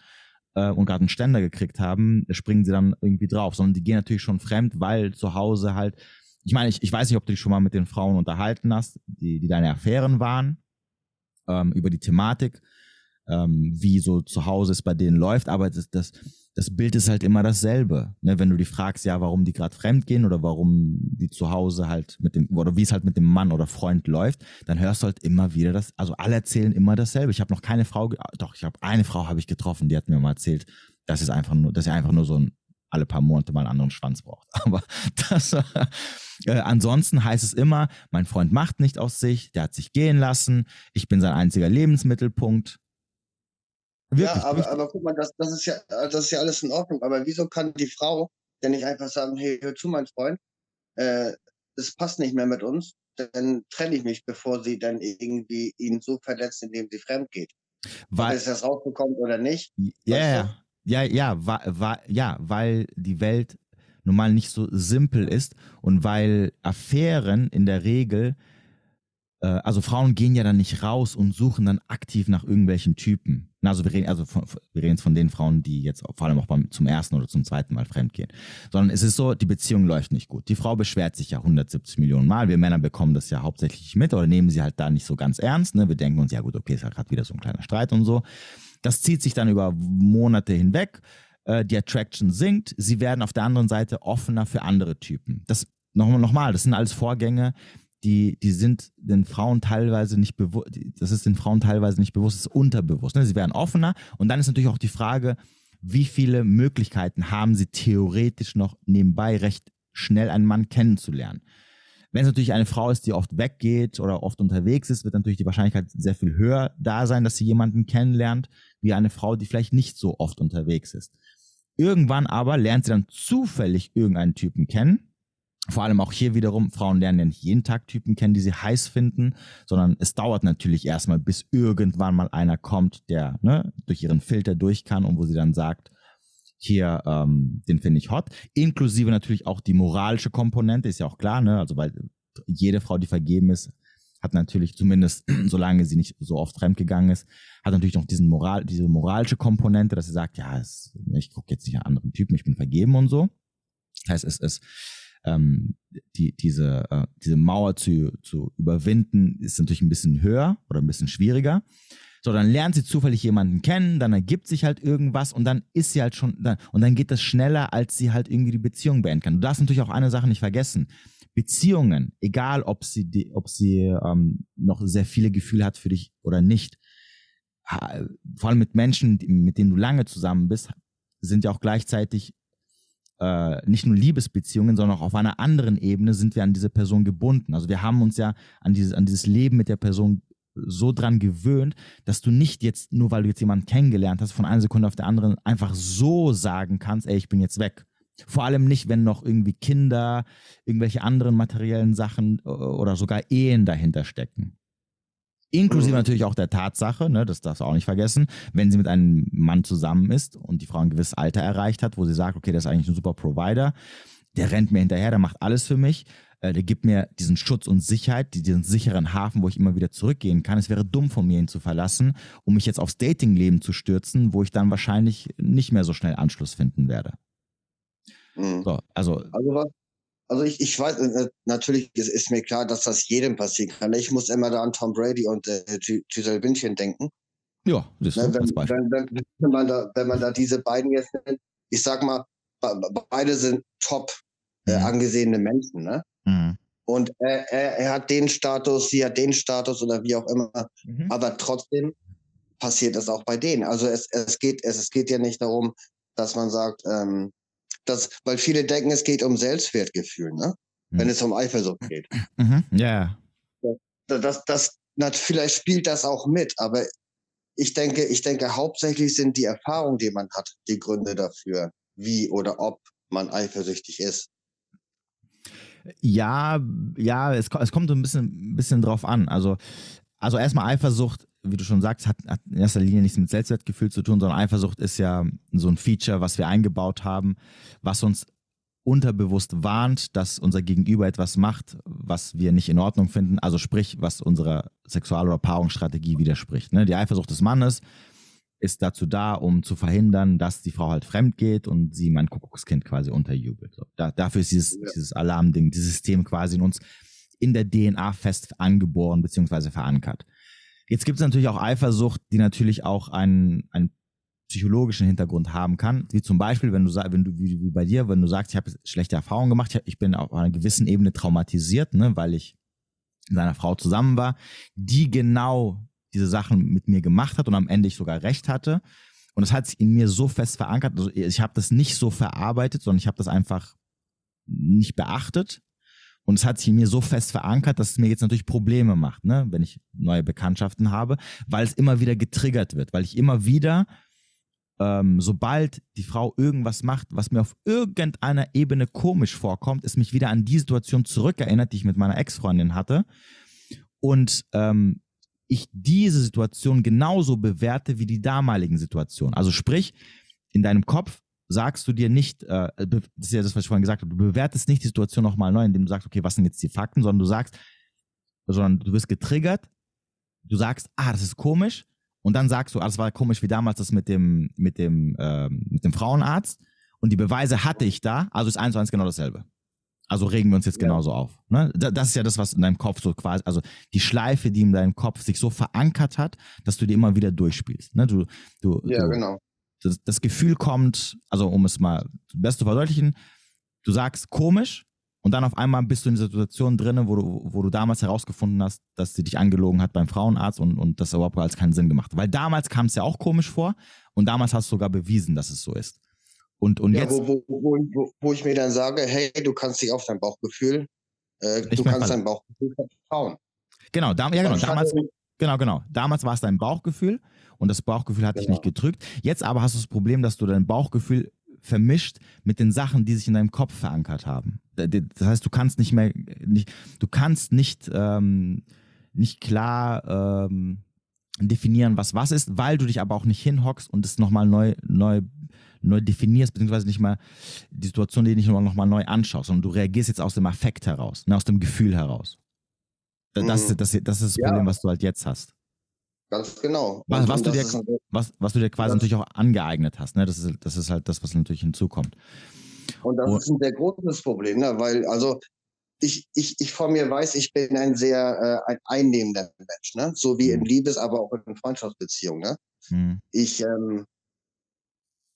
äh, und gerade einen Ständer gekriegt haben, springen sie dann irgendwie drauf. Sondern die gehen natürlich schon fremd, weil zu Hause halt, ich meine, ich, ich weiß nicht, ob du dich schon mal mit den Frauen unterhalten hast, die, die deine Affären waren, ähm, über die Thematik, ähm, wie so zu Hause es bei denen läuft, aber das, das das Bild ist halt immer dasselbe. Ne? Wenn du die fragst, ja, warum die gerade fremd gehen oder warum die zu Hause halt mit dem, oder wie es halt mit dem Mann oder Freund läuft, dann hörst du halt immer wieder das, also alle erzählen immer dasselbe. Ich habe noch keine Frau, doch, ich habe eine Frau habe ich getroffen, die hat mir mal erzählt, dass es einfach nur, dass er einfach nur so ein, alle paar Monate mal einen anderen Schwanz braucht. [LAUGHS] Aber das, äh, ansonsten heißt es immer, mein Freund macht nicht aus sich, der hat sich gehen lassen, ich bin sein einziger Lebensmittelpunkt Wirklich, ja, aber, aber guck mal, das, das, ist ja, das ist ja alles in Ordnung. Aber wieso kann die Frau denn nicht einfach sagen, hey, hör zu, mein Freund, äh, das passt nicht mehr mit uns, dann trenne ich mich, bevor sie dann irgendwie ihn so verletzt, indem sie fremd geht. Weil es das rausbekommt oder nicht. Ja, yeah, ja, ja, ja, ja, weil die Welt nun mal nicht so simpel ist und weil Affären in der Regel also Frauen gehen ja dann nicht raus und suchen dann aktiv nach irgendwelchen Typen. Also wir reden, also von, wir reden jetzt von den Frauen, die jetzt vor allem auch beim, zum ersten oder zum zweiten Mal fremdgehen. Sondern es ist so, die Beziehung läuft nicht gut. Die Frau beschwert sich ja 170 Millionen Mal. Wir Männer bekommen das ja hauptsächlich mit oder nehmen sie halt da nicht so ganz ernst. Ne? Wir denken uns, ja gut, okay, ist ja gerade wieder so ein kleiner Streit und so. Das zieht sich dann über Monate hinweg. Äh, die Attraction sinkt. Sie werden auf der anderen Seite offener für andere Typen. Das nochmal, nochmal, das sind alles Vorgänge, die, die sind den Frauen teilweise nicht bewusst, das ist den Frauen teilweise nicht bewusst, das ist unterbewusst. Ne? Sie werden offener und dann ist natürlich auch die Frage, wie viele Möglichkeiten haben sie theoretisch noch nebenbei recht schnell einen Mann kennenzulernen. Wenn es natürlich eine Frau ist, die oft weggeht oder oft unterwegs ist, wird natürlich die Wahrscheinlichkeit sehr viel höher da sein, dass sie jemanden kennenlernt, wie eine Frau, die vielleicht nicht so oft unterwegs ist. Irgendwann aber lernt sie dann zufällig irgendeinen Typen kennen vor allem auch hier wiederum, Frauen lernen ja nicht jeden Tag Typen kennen, die sie heiß finden, sondern es dauert natürlich erstmal, bis irgendwann mal einer kommt, der ne, durch ihren Filter durch kann und wo sie dann sagt, hier, ähm, den finde ich hot. Inklusive natürlich auch die moralische Komponente, ist ja auch klar, ne? Also weil jede Frau, die vergeben ist, hat natürlich zumindest, [CLEARS THROAT] solange sie nicht so oft fremdgegangen ist, hat natürlich noch diesen Moral, diese moralische Komponente, dass sie sagt, ja, es, ich gucke jetzt nicht an anderen Typen, ich bin vergeben und so. Das heißt, es ist ähm, die, diese, äh, diese Mauer zu, zu überwinden, ist natürlich ein bisschen höher oder ein bisschen schwieriger. So, dann lernt sie zufällig jemanden kennen, dann ergibt sich halt irgendwas und dann ist sie halt schon, und dann geht das schneller, als sie halt irgendwie die Beziehung beenden kann. Du darfst natürlich auch eine Sache nicht vergessen. Beziehungen, egal ob sie, die, ob sie ähm, noch sehr viele Gefühle hat für dich oder nicht, vor allem mit Menschen, mit denen du lange zusammen bist, sind ja auch gleichzeitig äh, nicht nur Liebesbeziehungen, sondern auch auf einer anderen Ebene sind wir an diese Person gebunden. Also wir haben uns ja an dieses, an dieses Leben mit der Person so dran gewöhnt, dass du nicht jetzt, nur weil du jetzt jemanden kennengelernt hast, von einer Sekunde auf der anderen einfach so sagen kannst, ey, ich bin jetzt weg. Vor allem nicht, wenn noch irgendwie Kinder, irgendwelche anderen materiellen Sachen äh, oder sogar Ehen dahinter stecken. Inklusive mhm. natürlich auch der Tatsache, ne, das darfst du auch nicht vergessen, wenn sie mit einem Mann zusammen ist und die Frau ein gewisses Alter erreicht hat, wo sie sagt, okay, das ist eigentlich ein super Provider, der rennt mir hinterher, der macht alles für mich, äh, der gibt mir diesen Schutz und Sicherheit, diesen sicheren Hafen, wo ich immer wieder zurückgehen kann. Es wäre dumm von mir, ihn zu verlassen, um mich jetzt aufs Datingleben zu stürzen, wo ich dann wahrscheinlich nicht mehr so schnell Anschluss finden werde. Mhm. So, also, also was, also ich, ich weiß, äh, natürlich ist, ist, mir klar, dass das jedem passieren kann. Ich muss immer da an Tom Brady und äh, Giselle Bündchen denken. Ja, das ist ne, wenn, wenn, wenn, wenn, man da, wenn man da diese beiden jetzt nennt, ich sag mal, beide sind top äh, mhm. angesehene Menschen, ne? Mhm. Und er, er, er, hat den Status, sie hat den Status oder wie auch immer. Mhm. Aber trotzdem passiert es auch bei denen. Also es, es, geht, es, es geht ja nicht darum, dass man sagt, ähm, das, weil viele denken, es geht um Selbstwertgefühl, ne? Mhm. Wenn es um Eifersucht geht. Mhm. Ja. Das, das, das, das, vielleicht spielt das auch mit, aber ich denke, ich denke, hauptsächlich sind die Erfahrungen, die man hat, die Gründe dafür, wie oder ob man eifersüchtig ist. Ja, ja, es, es kommt so ein bisschen, ein bisschen drauf an. Also, also erstmal Eifersucht, wie du schon sagst, hat, hat in erster Linie nichts mit Selbstwertgefühl zu tun, sondern Eifersucht ist ja so ein Feature, was wir eingebaut haben, was uns unterbewusst warnt, dass unser Gegenüber etwas macht, was wir nicht in Ordnung finden, also sprich, was unserer Sexual- oder Paarungsstrategie widerspricht. Ne? Die Eifersucht des Mannes ist dazu da, um zu verhindern, dass die Frau halt fremd geht und sie mein Kuckuckskind quasi unterjubelt. So, da, dafür ist dieses, ja. dieses Alarmding, dieses System quasi in uns in der DNA fest angeboren bzw. verankert. Jetzt gibt es natürlich auch Eifersucht, die natürlich auch einen, einen psychologischen Hintergrund haben kann, wie zum Beispiel, wenn du wenn du wie, wie bei dir, wenn du sagst, ich habe schlechte Erfahrungen gemacht, ich bin auf einer gewissen Ebene traumatisiert, ne, weil ich mit einer Frau zusammen war, die genau diese Sachen mit mir gemacht hat und am Ende ich sogar recht hatte. Und das hat sich in mir so fest verankert. Also ich habe das nicht so verarbeitet, sondern ich habe das einfach nicht beachtet. Und es hat sich in mir so fest verankert, dass es mir jetzt natürlich Probleme macht, ne, wenn ich neue Bekanntschaften habe, weil es immer wieder getriggert wird, weil ich immer wieder ähm, sobald die Frau irgendwas macht, was mir auf irgendeiner Ebene komisch vorkommt, es mich wieder an die Situation zurückerinnert, die ich mit meiner Ex-Freundin hatte. Und ähm, ich diese Situation genauso bewerte wie die damaligen Situationen. Also sprich, in deinem Kopf sagst du dir nicht, äh, das ist ja das, was ich vorhin gesagt habe, du bewertest nicht die Situation nochmal neu, indem du sagst, okay, was sind jetzt die Fakten, sondern du sagst, sondern du wirst getriggert, du sagst, ah, das ist komisch, und dann sagst du, ah, das war komisch wie damals das mit dem, mit dem, ähm, mit dem Frauenarzt. Und die Beweise hatte ich da, also ist eins zu eins genau dasselbe. Also regen wir uns jetzt ja. genauso auf. Ne? Das ist ja das, was in deinem Kopf so quasi, also die Schleife, die in deinem Kopf sich so verankert hat, dass du die immer wieder durchspielst. Ne? Du, du, ja, du, genau. Das, das Gefühl kommt, also um es mal best zu verdeutlichen, du sagst komisch und dann auf einmal bist du in einer Situation drin, wo du, wo du damals herausgefunden hast, dass sie dich angelogen hat beim Frauenarzt und, und das überhaupt alles keinen Sinn gemacht. Weil damals kam es ja auch komisch vor und damals hast du sogar bewiesen, dass es so ist. Und, und ja, jetzt. Wo, wo, wo, wo, ich mir dann sage, hey, du kannst dich auf dein Bauchgefühl, äh, du kannst dein Bauchgefühl vertrauen. Genau, da, ja, genau. Damals, genau, genau. Damals war es dein Bauchgefühl und das Bauchgefühl hat genau. dich nicht gedrückt. Jetzt aber hast du das Problem, dass du dein Bauchgefühl vermischt mit den Sachen, die sich in deinem Kopf verankert haben. Das heißt, du kannst nicht mehr, nicht, du kannst nicht, ähm, nicht klar ähm, definieren, was was ist, weil du dich aber auch nicht hinhockst und es nochmal neu, neu, neu definierst, beziehungsweise nicht mal die Situation, die nicht nochmal neu anschaust, sondern du reagierst jetzt aus dem Affekt heraus, ne, aus dem Gefühl heraus. Das, mhm. das, das, das ist das Problem, ja. was du halt jetzt hast. Ganz genau. Was, was, du dir, was, was du dir quasi das, natürlich auch angeeignet hast. Ne? Das, ist, das ist halt das, was natürlich hinzukommt. Und das und, ist ein sehr großes Problem, ne? weil also ich, ich, ich von mir weiß, ich bin ein sehr äh, ein einnehmender Mensch, ne? so wie in mhm. Liebes-, aber auch in Freundschaftsbeziehungen. Ne? Hm. Ich, ähm,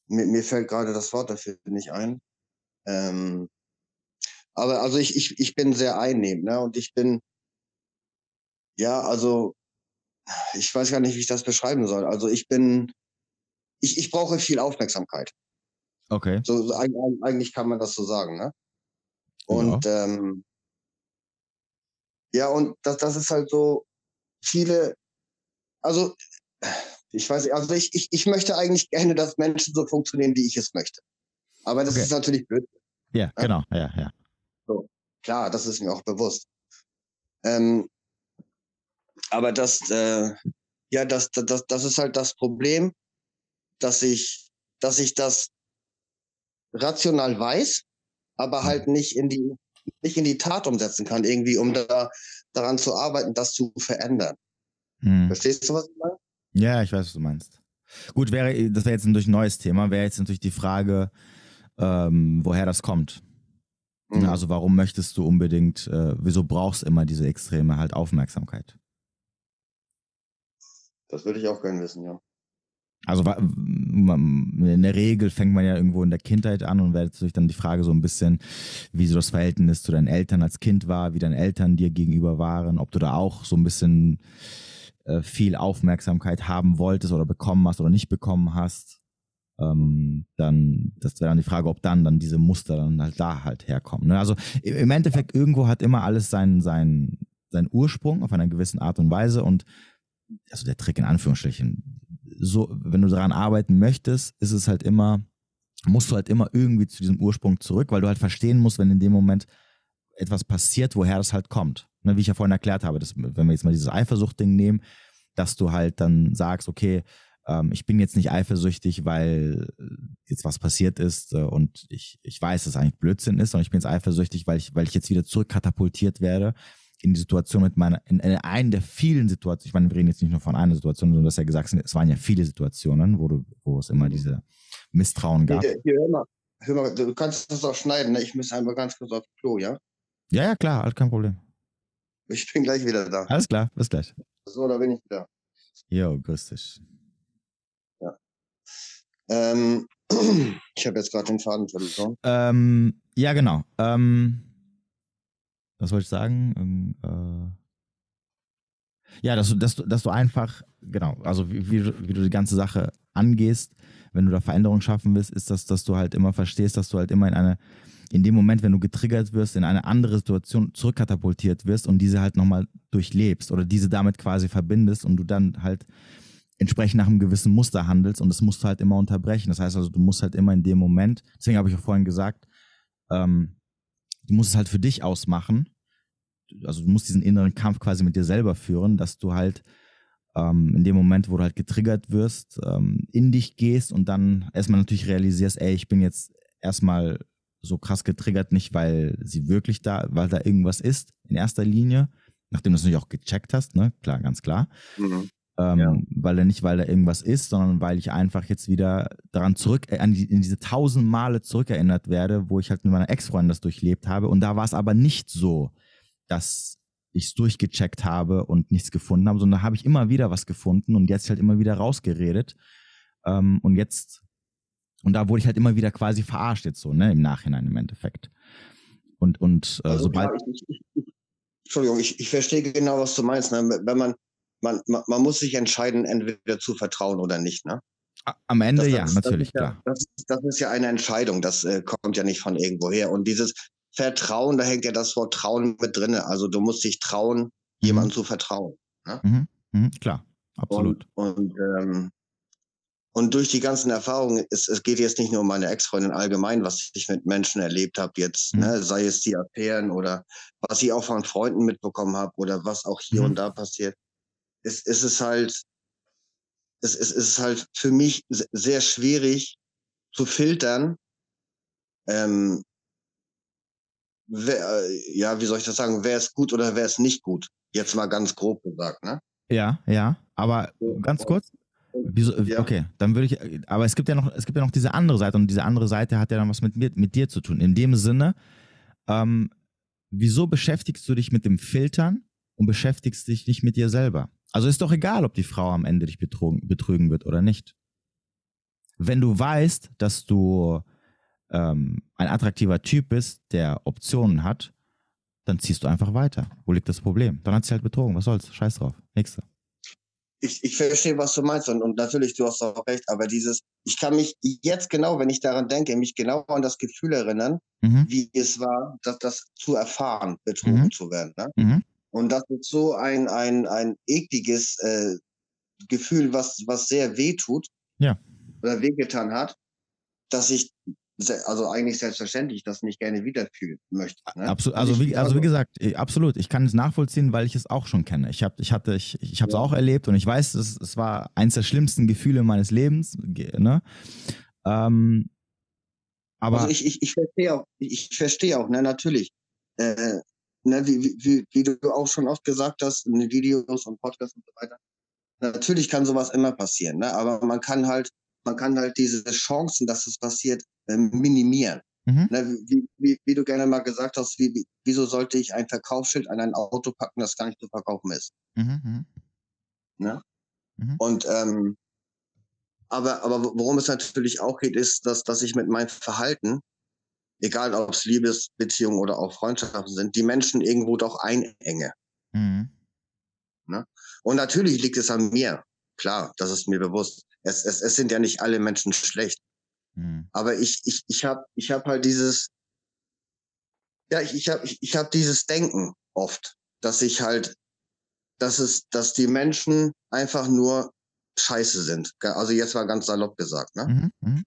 mir, mir fällt gerade das Wort dafür nicht ein. Ähm, aber also ich, ich, ich bin sehr einnehmend ne? und ich bin, ja, also ich weiß gar nicht, wie ich das beschreiben soll. Also ich bin, ich, ich brauche viel Aufmerksamkeit. Okay. So, eigentlich kann man das so sagen, ne? Und ja, ähm, ja und das, das ist halt so viele, also ich weiß nicht, also ich, ich, ich möchte eigentlich gerne, dass Menschen so funktionieren, wie ich es möchte. Aber das okay. ist natürlich blöd. Ja, ja, genau, ja, ja. So, klar, das ist mir auch bewusst. Ähm, aber das, äh, ja, das, das, das ist halt das Problem, dass ich, dass ich das rational weiß, aber halt mhm. nicht in die, nicht in die Tat umsetzen kann, irgendwie, um da daran zu arbeiten, das zu verändern. Hm. Verstehst du, was ich meine? Ja, ich weiß, was du meinst. Gut, wäre, das wäre jetzt natürlich ein neues Thema, wäre jetzt natürlich die Frage, ähm, woher das kommt. Mhm. Also warum möchtest du unbedingt, äh, wieso brauchst du immer diese extreme halt Aufmerksamkeit? Das würde ich auch gerne wissen, ja. Also in der Regel fängt man ja irgendwo in der Kindheit an und wäre natürlich dann die Frage so ein bisschen, wie so das Verhältnis zu deinen Eltern als Kind war, wie deine Eltern dir gegenüber waren, ob du da auch so ein bisschen äh, viel Aufmerksamkeit haben wolltest oder bekommen hast oder nicht bekommen hast. Ähm, dann, das wäre dann die Frage, ob dann dann diese Muster dann halt da halt herkommen. Ne? Also im Endeffekt irgendwo hat immer alles seinen, seinen, seinen Ursprung auf einer gewissen Art und Weise und also der Trick in Anführungsstrichen, so, wenn du daran arbeiten möchtest, ist es halt immer, musst du halt immer irgendwie zu diesem Ursprung zurück, weil du halt verstehen musst, wenn in dem Moment etwas passiert, woher das halt kommt. Ne, wie ich ja vorhin erklärt habe, dass, wenn wir jetzt mal dieses Eifersucht-Ding nehmen, dass du halt dann sagst, okay, ähm, ich bin jetzt nicht eifersüchtig, weil jetzt was passiert ist äh, und ich, ich weiß, dass es eigentlich Blödsinn ist, sondern ich bin jetzt eifersüchtig, weil ich, weil ich jetzt wieder zurückkatapultiert werde in die Situation mit meiner, in, in einen der vielen Situationen, ich meine, wir reden jetzt nicht nur von einer Situation, sondern du hast ja gesagt, es waren ja viele Situationen, wo du, wo es immer mhm. diese Misstrauen gab. Hier, hier, hör mal, hör mal, du kannst das auch schneiden, ne? Ich muss einmal ganz kurz auf Klo, ja? Ja, ja, klar, alles kein Problem. Ich bin gleich wieder da. Alles klar, bis gleich. So, da bin ich wieder. Jo, grüß dich. Ja. Ähm, [CLEARS THROAT] ich habe jetzt gerade den Faden verloren. Ähm, ja, genau. Ähm, was wollte ich sagen? Ähm, äh, ja, dass du, dass, du, dass du einfach, genau, also wie, wie, wie, du die ganze Sache angehst, wenn du da Veränderungen schaffen willst, ist das, dass du halt immer verstehst, dass du halt immer in eine, in dem Moment, wenn du getriggert wirst, in eine andere Situation zurückkatapultiert wirst und diese halt nochmal durchlebst oder diese damit quasi verbindest und du dann halt entsprechend nach einem gewissen Muster handelst und das musst du halt immer unterbrechen. Das heißt also, du musst halt immer in dem Moment, deswegen habe ich auch vorhin gesagt, ähm, du musst es halt für dich ausmachen. Also du musst diesen inneren Kampf quasi mit dir selber führen, dass du halt ähm, in dem Moment, wo du halt getriggert wirst, ähm, in dich gehst und dann erstmal natürlich realisierst, ey, ich bin jetzt erstmal so krass getriggert, nicht weil sie wirklich da, weil da irgendwas ist in erster Linie, nachdem du es natürlich auch gecheckt hast, ne, klar, ganz klar. Mhm. Ähm, ja. Weil er nicht, weil da irgendwas ist, sondern weil ich einfach jetzt wieder daran zurück, äh, an die, in diese tausend Male zurückerinnert werde, wo ich halt mit meiner Ex-Freundin das durchlebt habe. Und da war es aber nicht so, dass ich es durchgecheckt habe und nichts gefunden habe, sondern da habe ich immer wieder was gefunden und jetzt halt immer wieder rausgeredet. Ähm, und jetzt, und da wurde ich halt immer wieder quasi verarscht jetzt so, ne, im Nachhinein im Endeffekt. Und, und äh, also sobald. Ich, ich, ich, Entschuldigung, ich, ich verstehe genau, was du meinst. Ne? Wenn man, man, man, man muss sich entscheiden, entweder zu vertrauen oder nicht. Ne? Am Ende das, ja, das, natürlich, das klar. Ja, das, das, ist ja eine Entscheidung, das äh, kommt ja nicht von irgendwo her. Und dieses Vertrauen, da hängt ja das Wort Trauen mit drin. Also du musst dich trauen, mhm. jemandem zu vertrauen. Ne? Mhm. Mhm, klar, absolut. Und, und, ähm, und durch die ganzen Erfahrungen, es, es geht jetzt nicht nur um meine Ex-Freundin allgemein, was ich mit Menschen erlebt habe jetzt, mhm. ne, sei es die Affären oder was ich auch von Freunden mitbekommen habe oder was auch hier mhm. und da passiert es, es ist halt, es, es ist halt für mich sehr schwierig zu filtern, ähm, wer, ja, wie soll ich das sagen, wer ist gut oder wer ist nicht gut? Jetzt mal ganz grob gesagt, ne? Ja, ja, aber ganz kurz. Wieso, ja. Okay, dann würde ich, aber es gibt ja noch, es gibt ja noch diese andere Seite und diese andere Seite hat ja dann was mit mir, mit dir zu tun. In dem Sinne, ähm, wieso beschäftigst du dich mit dem Filtern und beschäftigst dich nicht mit dir selber? Also ist doch egal, ob die Frau am Ende dich betrogen, betrügen wird oder nicht. Wenn du weißt, dass du ähm, ein attraktiver Typ bist, der Optionen hat, dann ziehst du einfach weiter. Wo liegt das Problem? Dann hat sie halt betrogen. Was soll's? Scheiß drauf. Nächste. Ich, ich verstehe, was du meinst und, und natürlich, du hast auch recht, aber dieses, ich kann mich jetzt genau, wenn ich daran denke, mich genau an das Gefühl erinnern, mhm. wie es war, das, das zu erfahren, betrogen mhm. zu werden. Ne? Mhm. Und das ist so ein, ein, ein ekliges äh, Gefühl, was, was sehr weh tut ja. oder wehgetan hat, dass ich also eigentlich selbstverständlich das nicht gerne wieder fühlen möchte. Ne? Absolut, also wie, also wie gesagt, absolut. Ich kann es nachvollziehen, weil ich es auch schon kenne. Ich habe ich hatte, ich, ich habe es ja. auch erlebt und ich weiß, es, es war eines der schlimmsten Gefühle meines Lebens. Ne? Ähm, aber also ich, ich, ich verstehe auch, ich verstehe auch, ne, natürlich. Äh, ne, wie, wie, wie du auch schon oft gesagt hast, in den Videos und Podcasts und so weiter. Natürlich kann sowas immer passieren, ne? aber man kann halt, man kann halt diese Chancen, dass es passiert, äh, minimieren. Mhm. Ne, wie, wie, wie, du gerne mal gesagt hast, wie, wieso sollte ich ein Verkaufsschild an ein Auto packen, das gar nicht zu verkaufen ist? Mhm. mhm. Ne? Mhm. Und ähm, aber, aber worum es natürlich auch geht, ist, dass, dass ich mit meinem Verhalten egal ob es Liebesbeziehungen oder auch Freundschaften sind, die Menschen irgendwo doch einenge. Mhm. Ne? Und natürlich liegt es an mir. Klar, das ist mir bewusst. Es, es, es sind ja nicht alle Menschen schlecht. Mhm. Aber ich, ich, ich habe ich hab halt dieses, ja, ich, ich habe ich, ich hab dieses Denken oft, dass ich halt, dass es, dass die Menschen einfach nur scheiße sind. Also jetzt mal ganz salopp gesagt. Ne? Mhm, mh.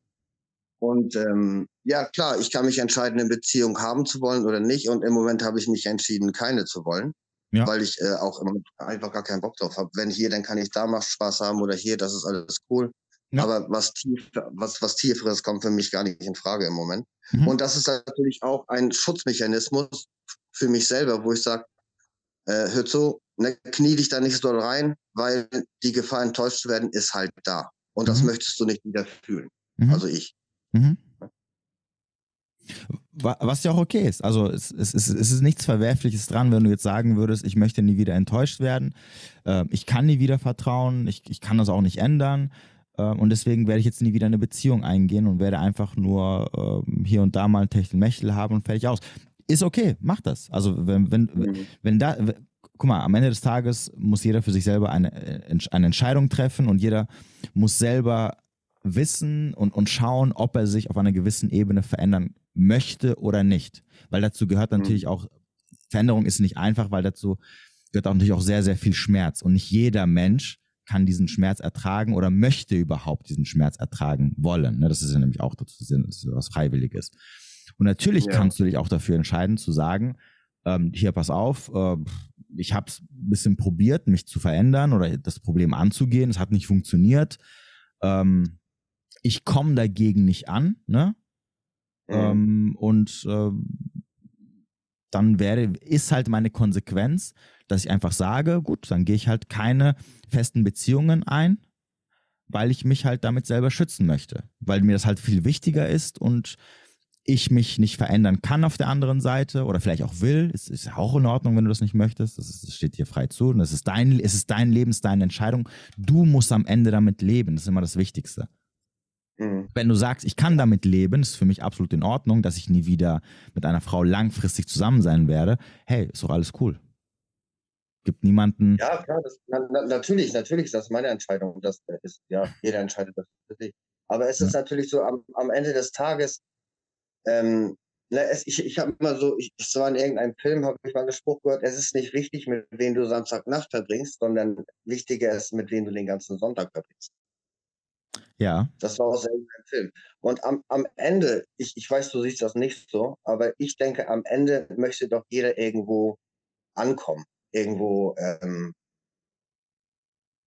Und ähm, ja, klar, ich kann mich entscheiden, eine Beziehung haben zu wollen oder nicht. Und im Moment habe ich mich entschieden, keine zu wollen. Ja. Weil ich äh, auch einfach gar keinen Bock drauf habe. Wenn hier, dann kann ich da mal Spaß haben oder hier, das ist alles cool. Ja. Aber was, tief, was, was Tieferes kommt für mich gar nicht in Frage im Moment. Mhm. Und das ist natürlich auch ein Schutzmechanismus für mich selber, wo ich sage, äh, hör zu, ne, knie dich da nicht so rein, weil die Gefahr enttäuscht zu werden ist halt da. Und das mhm. möchtest du nicht wieder fühlen. Mhm. Also ich. Mhm. Was ja auch okay ist. Also es, es, es, es, ist nichts Verwerfliches dran, wenn du jetzt sagen würdest, ich möchte nie wieder enttäuscht werden, äh, ich kann nie wieder vertrauen, ich, ich kann das auch nicht ändern. Äh, und deswegen werde ich jetzt nie wieder eine Beziehung eingehen und werde einfach nur äh, hier und da mal ein Techtelmechtel haben und fertig aus. Ist okay, mach das. Also wenn, wenn, mhm. wenn da, guck mal, am Ende des Tages muss jeder für sich selber eine, äh, eine Entscheidung treffen und jeder muss selber wissen und, und schauen, ob er sich auf einer gewissen Ebene verändern möchte oder nicht. Weil dazu gehört mhm. natürlich auch, Veränderung ist nicht einfach, weil dazu gehört auch natürlich auch sehr, sehr viel Schmerz. Und nicht jeder Mensch kann diesen Schmerz ertragen oder möchte überhaupt diesen Schmerz ertragen wollen. Ne, das ist ja nämlich auch dazu, das was Freiwilliges. Und natürlich ja. kannst du dich auch dafür entscheiden zu sagen, ähm, hier pass auf, äh, ich habe es ein bisschen probiert, mich zu verändern oder das Problem anzugehen. Es hat nicht funktioniert. Ähm, ich komme dagegen nicht an, ne? Mhm. Ähm, und äh, dann wäre, ist halt meine Konsequenz, dass ich einfach sage, gut, dann gehe ich halt keine festen Beziehungen ein, weil ich mich halt damit selber schützen möchte, weil mir das halt viel wichtiger ist und ich mich nicht verändern kann auf der anderen Seite oder vielleicht auch will, es ist auch in Ordnung, wenn du das nicht möchtest. Das, ist, das steht dir frei zu. Und es ist dein, es ist dein Leben, es ist deine Entscheidung. Du musst am Ende damit leben. Das ist immer das Wichtigste. Mhm. Wenn du sagst, ich kann damit leben, ist für mich absolut in Ordnung, dass ich nie wieder mit einer Frau langfristig zusammen sein werde. Hey, ist doch alles cool. Gibt niemanden. Ja, klar, das, na, natürlich, natürlich ist das meine Entscheidung. Das ist, ja, jeder entscheidet das für sich. Aber es ja. ist natürlich so, am, am Ende des Tages, ähm, na, es, ich, ich habe immer so, ich, es war in irgendeinem Film, habe ich mal einen Spruch gehört, es ist nicht wichtig, mit wem du Samstagnacht verbringst, sondern wichtiger ist, mit wem du den ganzen Sonntag verbringst. Ja. Das war auch selber ein Film. Und am, am Ende, ich, ich weiß, du siehst das nicht so, aber ich denke, am Ende möchte doch jeder irgendwo ankommen. Irgendwo, ähm,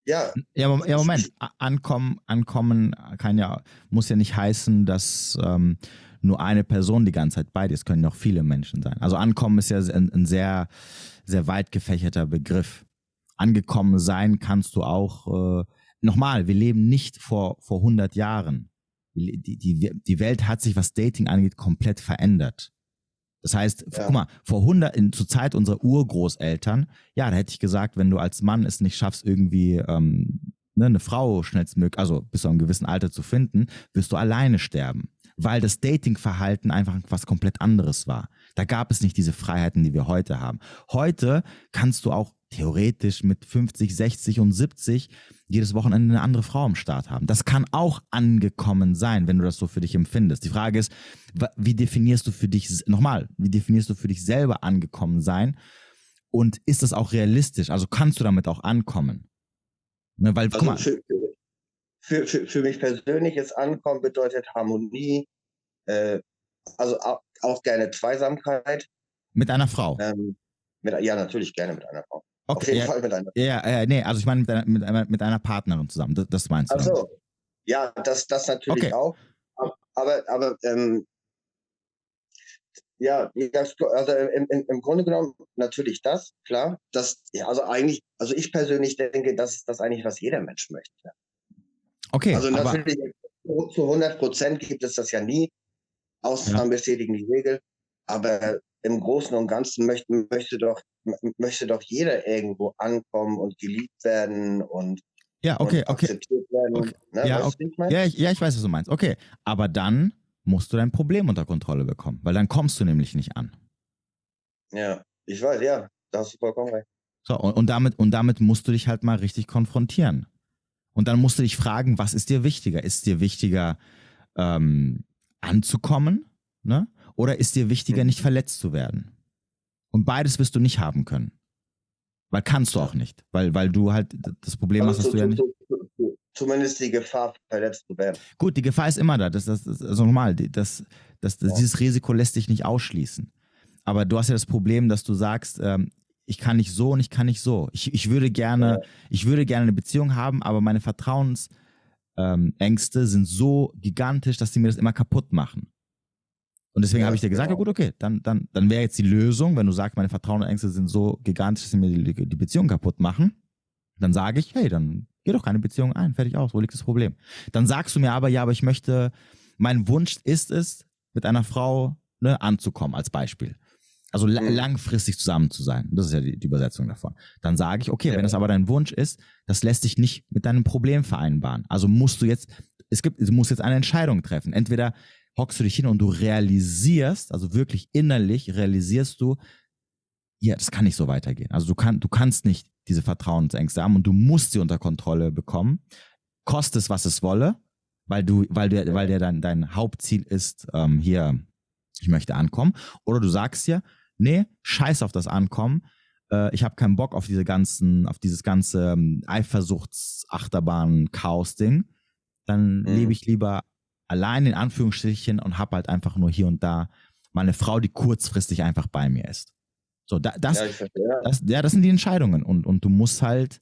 ja. Ja, ja, Moment. Ankommen, ankommen kann ja, muss ja nicht heißen, dass ähm, nur eine Person die ganze Zeit bei dir ist. Es können ja auch viele Menschen sein. Also ankommen ist ja ein, ein sehr, sehr weit gefächerter Begriff. Angekommen sein kannst du auch äh, nochmal, wir leben nicht vor, vor 100 Jahren. Die, die, die Welt hat sich, was Dating angeht, komplett verändert. Das heißt, ja. guck mal, vor 100, in, zur Zeit unserer Urgroßeltern, ja, da hätte ich gesagt, wenn du als Mann es nicht schaffst, irgendwie ähm, ne, eine Frau schnellstmöglich, also bis zu einem gewissen Alter zu finden, wirst du alleine sterben. Weil das Datingverhalten einfach was komplett anderes war. Da gab es nicht diese Freiheiten, die wir heute haben. Heute kannst du auch theoretisch mit 50, 60 und 70 jedes Wochenende eine andere Frau am Start haben. Das kann auch angekommen sein, wenn du das so für dich empfindest. Die Frage ist, wie definierst du für dich, nochmal, wie definierst du für dich selber angekommen sein? Und ist das auch realistisch? Also kannst du damit auch ankommen? Ne, weil, also guck mal. Für, für, für, für mich persönlich ist Ankommen bedeutet Harmonie, äh, also auch, auch, gerne Zweisamkeit. Mit einer Frau? Ähm, mit, ja, natürlich gerne mit einer Frau. Okay, Auf jeden ja, Fall mit einer. Ja, äh, nee, also ich meine mit einer, mit einer, mit einer Partnerin zusammen. Das, das meinst du? Also, ja, das, das natürlich okay. auch. Aber, aber ähm, ja, also im, im, im Grunde genommen natürlich das, klar. Das, ja, also eigentlich, also ich persönlich denke, das ist das eigentlich, was jeder Mensch möchte. Okay. Also natürlich zu 100 Prozent gibt es das ja nie. Ausnahmen ja. bestätigen die Regel. Aber im Großen und Ganzen möchte, möchte, doch, möchte doch jeder irgendwo ankommen und geliebt werden und, ja, okay, okay. werden. Okay. Ne? Ja, okay. Ich ja, ich, ja, ich weiß, was du meinst. Okay, aber dann musst du dein Problem unter Kontrolle bekommen, weil dann kommst du nämlich nicht an. Ja, ich weiß, ja, da hast du vollkommen recht. So, und, und, damit, und damit musst du dich halt mal richtig konfrontieren. Und dann musst du dich fragen, was ist dir wichtiger? Ist dir wichtiger, ähm, anzukommen? Ne? Oder ist dir wichtiger, mhm. nicht verletzt zu werden? Und beides wirst du nicht haben können. Weil kannst du auch nicht. Weil, weil du halt das Problem also hast, dass du ja nicht. Zu, zumindest die Gefahr, verletzt zu werden. Gut, die Gefahr ist immer da. Das, das, das ist also normal. Das, das, das, Dieses Risiko lässt sich nicht ausschließen. Aber du hast ja das Problem, dass du sagst, ähm, ich kann nicht so und ich kann nicht so. Ich, ich, würde gerne, ja. ich würde gerne eine Beziehung haben, aber meine Vertrauensängste ähm, sind so gigantisch, dass sie mir das immer kaputt machen. Und deswegen ja, habe ich dir gesagt, genau. ja gut, okay, dann, dann, dann wäre jetzt die Lösung, wenn du sagst, meine Vertrauensängste sind so gigantisch, dass sie mir die, die Beziehung kaputt machen, dann sage ich, hey, dann geh doch keine Beziehung ein, fertig aus, wo liegt das Problem? Dann sagst du mir aber, ja, aber ich möchte, mein Wunsch ist es, mit einer Frau ne, anzukommen, als Beispiel. Also mhm. langfristig zusammen zu sein. Das ist ja die, die Übersetzung davon. Dann sage ich, okay, ja. wenn das aber dein Wunsch ist, das lässt sich nicht mit deinem Problem vereinbaren. Also musst du jetzt, es gibt, du musst jetzt eine Entscheidung treffen. Entweder hockst du dich hin und du realisierst, also wirklich innerlich realisierst du, ja, das kann nicht so weitergehen. Also du, kann, du kannst nicht diese Vertrauensängste haben und du musst sie unter Kontrolle bekommen. Koste es, was es wolle, weil du, weil der, weil der dein, dein Hauptziel ist, ähm, hier, ich möchte ankommen. Oder du sagst dir, nee, scheiß auf das Ankommen. Äh, ich habe keinen Bock auf diese ganzen, auf dieses ganze ähm, Eifersuchts-Achterbahn-Chaos-Ding. Dann mhm. lebe ich lieber allein in Anführungsstrichen und habe halt einfach nur hier und da meine Frau, die kurzfristig einfach bei mir ist. So, da, das, ja, das, ja, das sind die Entscheidungen und, und du musst halt,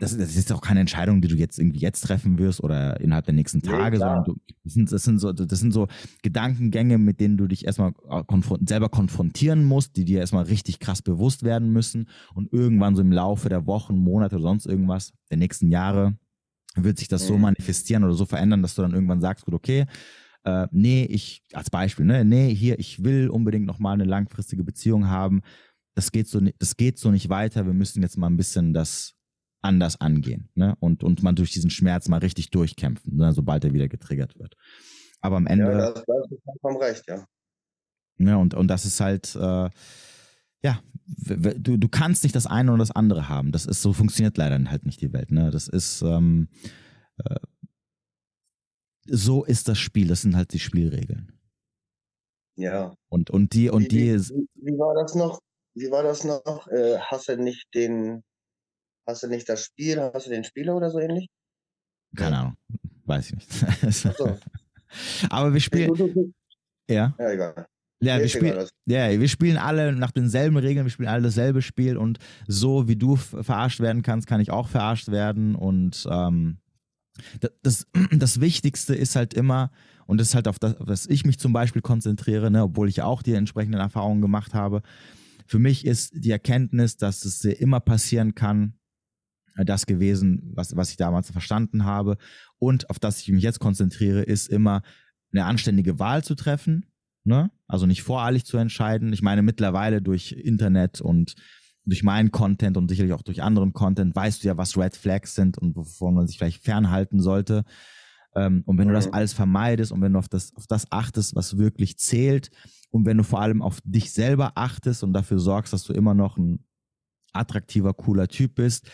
das, das, ist auch keine Entscheidung, die du jetzt irgendwie jetzt treffen wirst oder innerhalb der nächsten Tage, nee, sondern du, das, sind, das, sind so, das sind so Gedankengänge, mit denen du dich erstmal äh, konfron selber konfrontieren musst, die dir erstmal richtig krass bewusst werden müssen und irgendwann so im Laufe der Wochen, Monate oder sonst irgendwas, der nächsten Jahre, wird sich das mhm. so manifestieren oder so verändern, dass du dann irgendwann sagst, gut, okay, äh, nee, ich, als Beispiel, ne, nee, hier, ich will unbedingt nochmal eine langfristige Beziehung haben. Das geht so, das geht so nicht weiter. Wir müssen jetzt mal ein bisschen das anders angehen ne? und, und man durch diesen Schmerz mal richtig durchkämpfen, ne? sobald er wieder getriggert wird. Aber am Ende. Ja, das, das ist vollkommen recht, ja. Ne, und, und das ist halt, äh, ja, du, du kannst nicht das eine oder das andere haben. Das ist so, funktioniert leider halt nicht die Welt. Ne? Das ist, ähm, äh, so ist das Spiel, das sind halt die Spielregeln. Ja. Und, und die, und wie, die. Wie, wie, war das noch? Wie war das noch? Äh, hast du nicht den, Hast du nicht das Spiel, hast du den Spieler oder so ähnlich? Keine Ahnung, weiß ich nicht. So. [LAUGHS] Aber wir spielen. Ja. Ja, egal. Ja, wir, spiel, ja, wir spielen alle nach denselben Regeln, wir spielen alle dasselbe Spiel und so wie du verarscht werden kannst, kann ich auch verarscht werden. Und ähm, das, [CLEARS THROAT] das Wichtigste ist halt immer, und das ist halt auf das, auf das ich mich zum Beispiel konzentriere, ne, obwohl ich auch die entsprechenden Erfahrungen gemacht habe. Für mich ist die Erkenntnis, dass es immer passieren kann, das gewesen, was, was ich damals verstanden habe. Und auf das ich mich jetzt konzentriere, ist immer eine anständige Wahl zu treffen. Ne? Also nicht voreilig zu entscheiden. Ich meine, mittlerweile durch Internet und durch meinen Content und sicherlich auch durch anderen Content weißt du ja, was Red Flags sind und wovon man sich vielleicht fernhalten sollte. Ähm, und wenn du das mhm. alles vermeidest und wenn du auf das, auf das achtest, was wirklich zählt und wenn du vor allem auf dich selber achtest und dafür sorgst, dass du immer noch ein attraktiver, cooler Typ bist,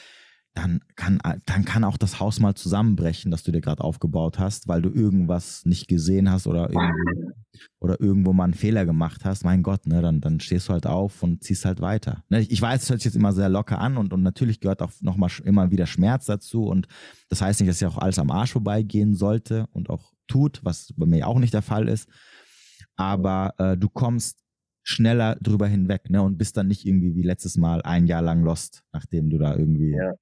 dann kann, dann kann auch das Haus mal zusammenbrechen, das du dir gerade aufgebaut hast, weil du irgendwas nicht gesehen hast oder irgendwo, oder irgendwo mal einen Fehler gemacht hast. Mein Gott, ne, dann, dann stehst du halt auf und ziehst halt weiter. Ne, ich weiß, es hört sich jetzt immer sehr locker an und, und natürlich gehört auch nochmal immer wieder Schmerz dazu und das heißt nicht, dass ja auch alles am Arsch vorbeigehen sollte und auch tut, was bei mir auch nicht der Fall ist. Aber äh, du kommst schneller drüber hinweg ne, und bist dann nicht irgendwie wie letztes Mal ein Jahr lang lost, nachdem du da irgendwie ja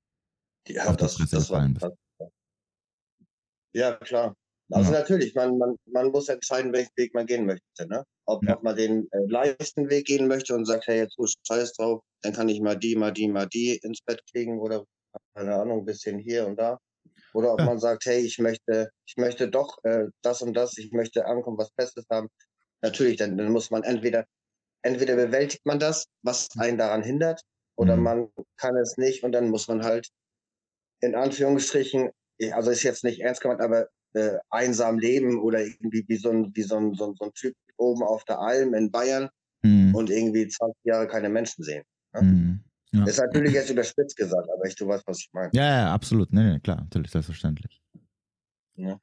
ja, das, das, das war, das, ja, klar. Also ja. natürlich, man, man, man muss entscheiden, welchen Weg man gehen möchte. Ne? Ob, ja. ob man den äh, leichten Weg gehen möchte und sagt, hey, jetzt muss Scheiß drauf, dann kann ich mal die, mal die, mal die ins Bett kriegen oder keine Ahnung, ein bisschen hier und da. Oder ob ja. man sagt, hey, ich möchte, ich möchte doch äh, das und das, ich möchte ankommen, was Bestes haben. Natürlich, dann, dann muss man entweder, entweder bewältigt man das, was einen daran hindert, oder mhm. man kann es nicht und dann muss man halt in Anführungsstrichen, also ist jetzt nicht ernst gemeint, aber äh, einsam leben oder irgendwie wie so ein, wie so ein, so ein, so ein Typ oben auf der Alm in Bayern mhm. und irgendwie 20 Jahre keine Menschen sehen. Ne? Mhm. Ja. Ist natürlich jetzt überspitzt gesagt, aber ich, du weißt, was ich meine. Ja, ja, absolut. Nee, nee, klar, natürlich, selbstverständlich. Ja.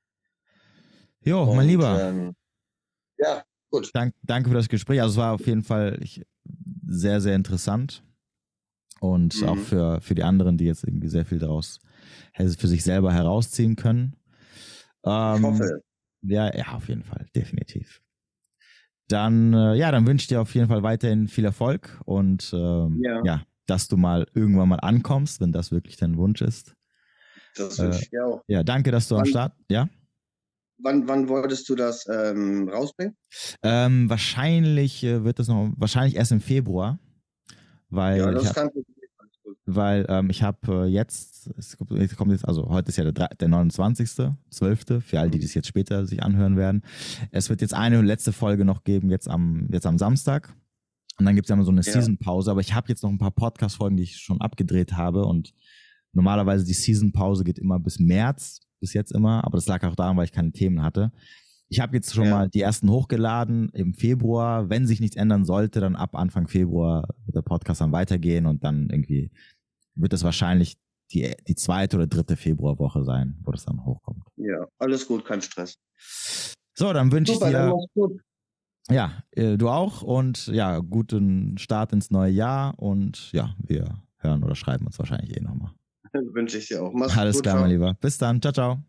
Jo, und, mein Lieber. Ähm, ja, gut. Dank, danke für das Gespräch. Also es war auf jeden Fall sehr, sehr interessant. Und mhm. auch für, für die anderen, die jetzt irgendwie sehr viel daraus für sich selber herausziehen können. Ähm, ich hoffe. Ja, ja, auf jeden Fall, definitiv. Dann, äh, ja, dann wünsche ich dir auf jeden Fall weiterhin viel Erfolg und ähm, ja. ja. dass du mal irgendwann mal ankommst, wenn das wirklich dein Wunsch ist. Das wünsche äh, ich dir auch. Ja, danke, dass du wann, am Start, ja? Wann, wann wolltest du das ähm, rausbringen? Ähm, wahrscheinlich äh, wird das noch, wahrscheinlich erst im Februar, weil ja, das ich hab, weil ähm, ich habe äh, jetzt, es kommt jetzt, also heute ist ja der, der 29.12., für all die, die es jetzt später sich anhören werden. Es wird jetzt eine letzte Folge noch geben, jetzt am, jetzt am Samstag. Und dann gibt es ja immer so eine ja. Season-Pause, aber ich habe jetzt noch ein paar Podcast-Folgen, die ich schon abgedreht habe und normalerweise die Season-Pause geht immer bis März, bis jetzt immer, aber das lag auch daran, weil ich keine Themen hatte. Ich habe jetzt schon ja. mal die ersten hochgeladen im Februar. Wenn sich nichts ändern sollte, dann ab Anfang Februar wird der Podcast dann weitergehen und dann irgendwie wird es wahrscheinlich die, die zweite oder dritte Februarwoche sein, wo das dann hochkommt. Ja, alles gut, kein Stress. So, dann wünsche ich dir. Ja, äh, du auch und ja, guten Start ins neue Jahr und ja, wir hören oder schreiben uns wahrscheinlich eh nochmal. [LAUGHS] Wünsche ich dir auch. Mach's Alles gut, klar, mein Lieber. Bis dann. Ciao, ciao.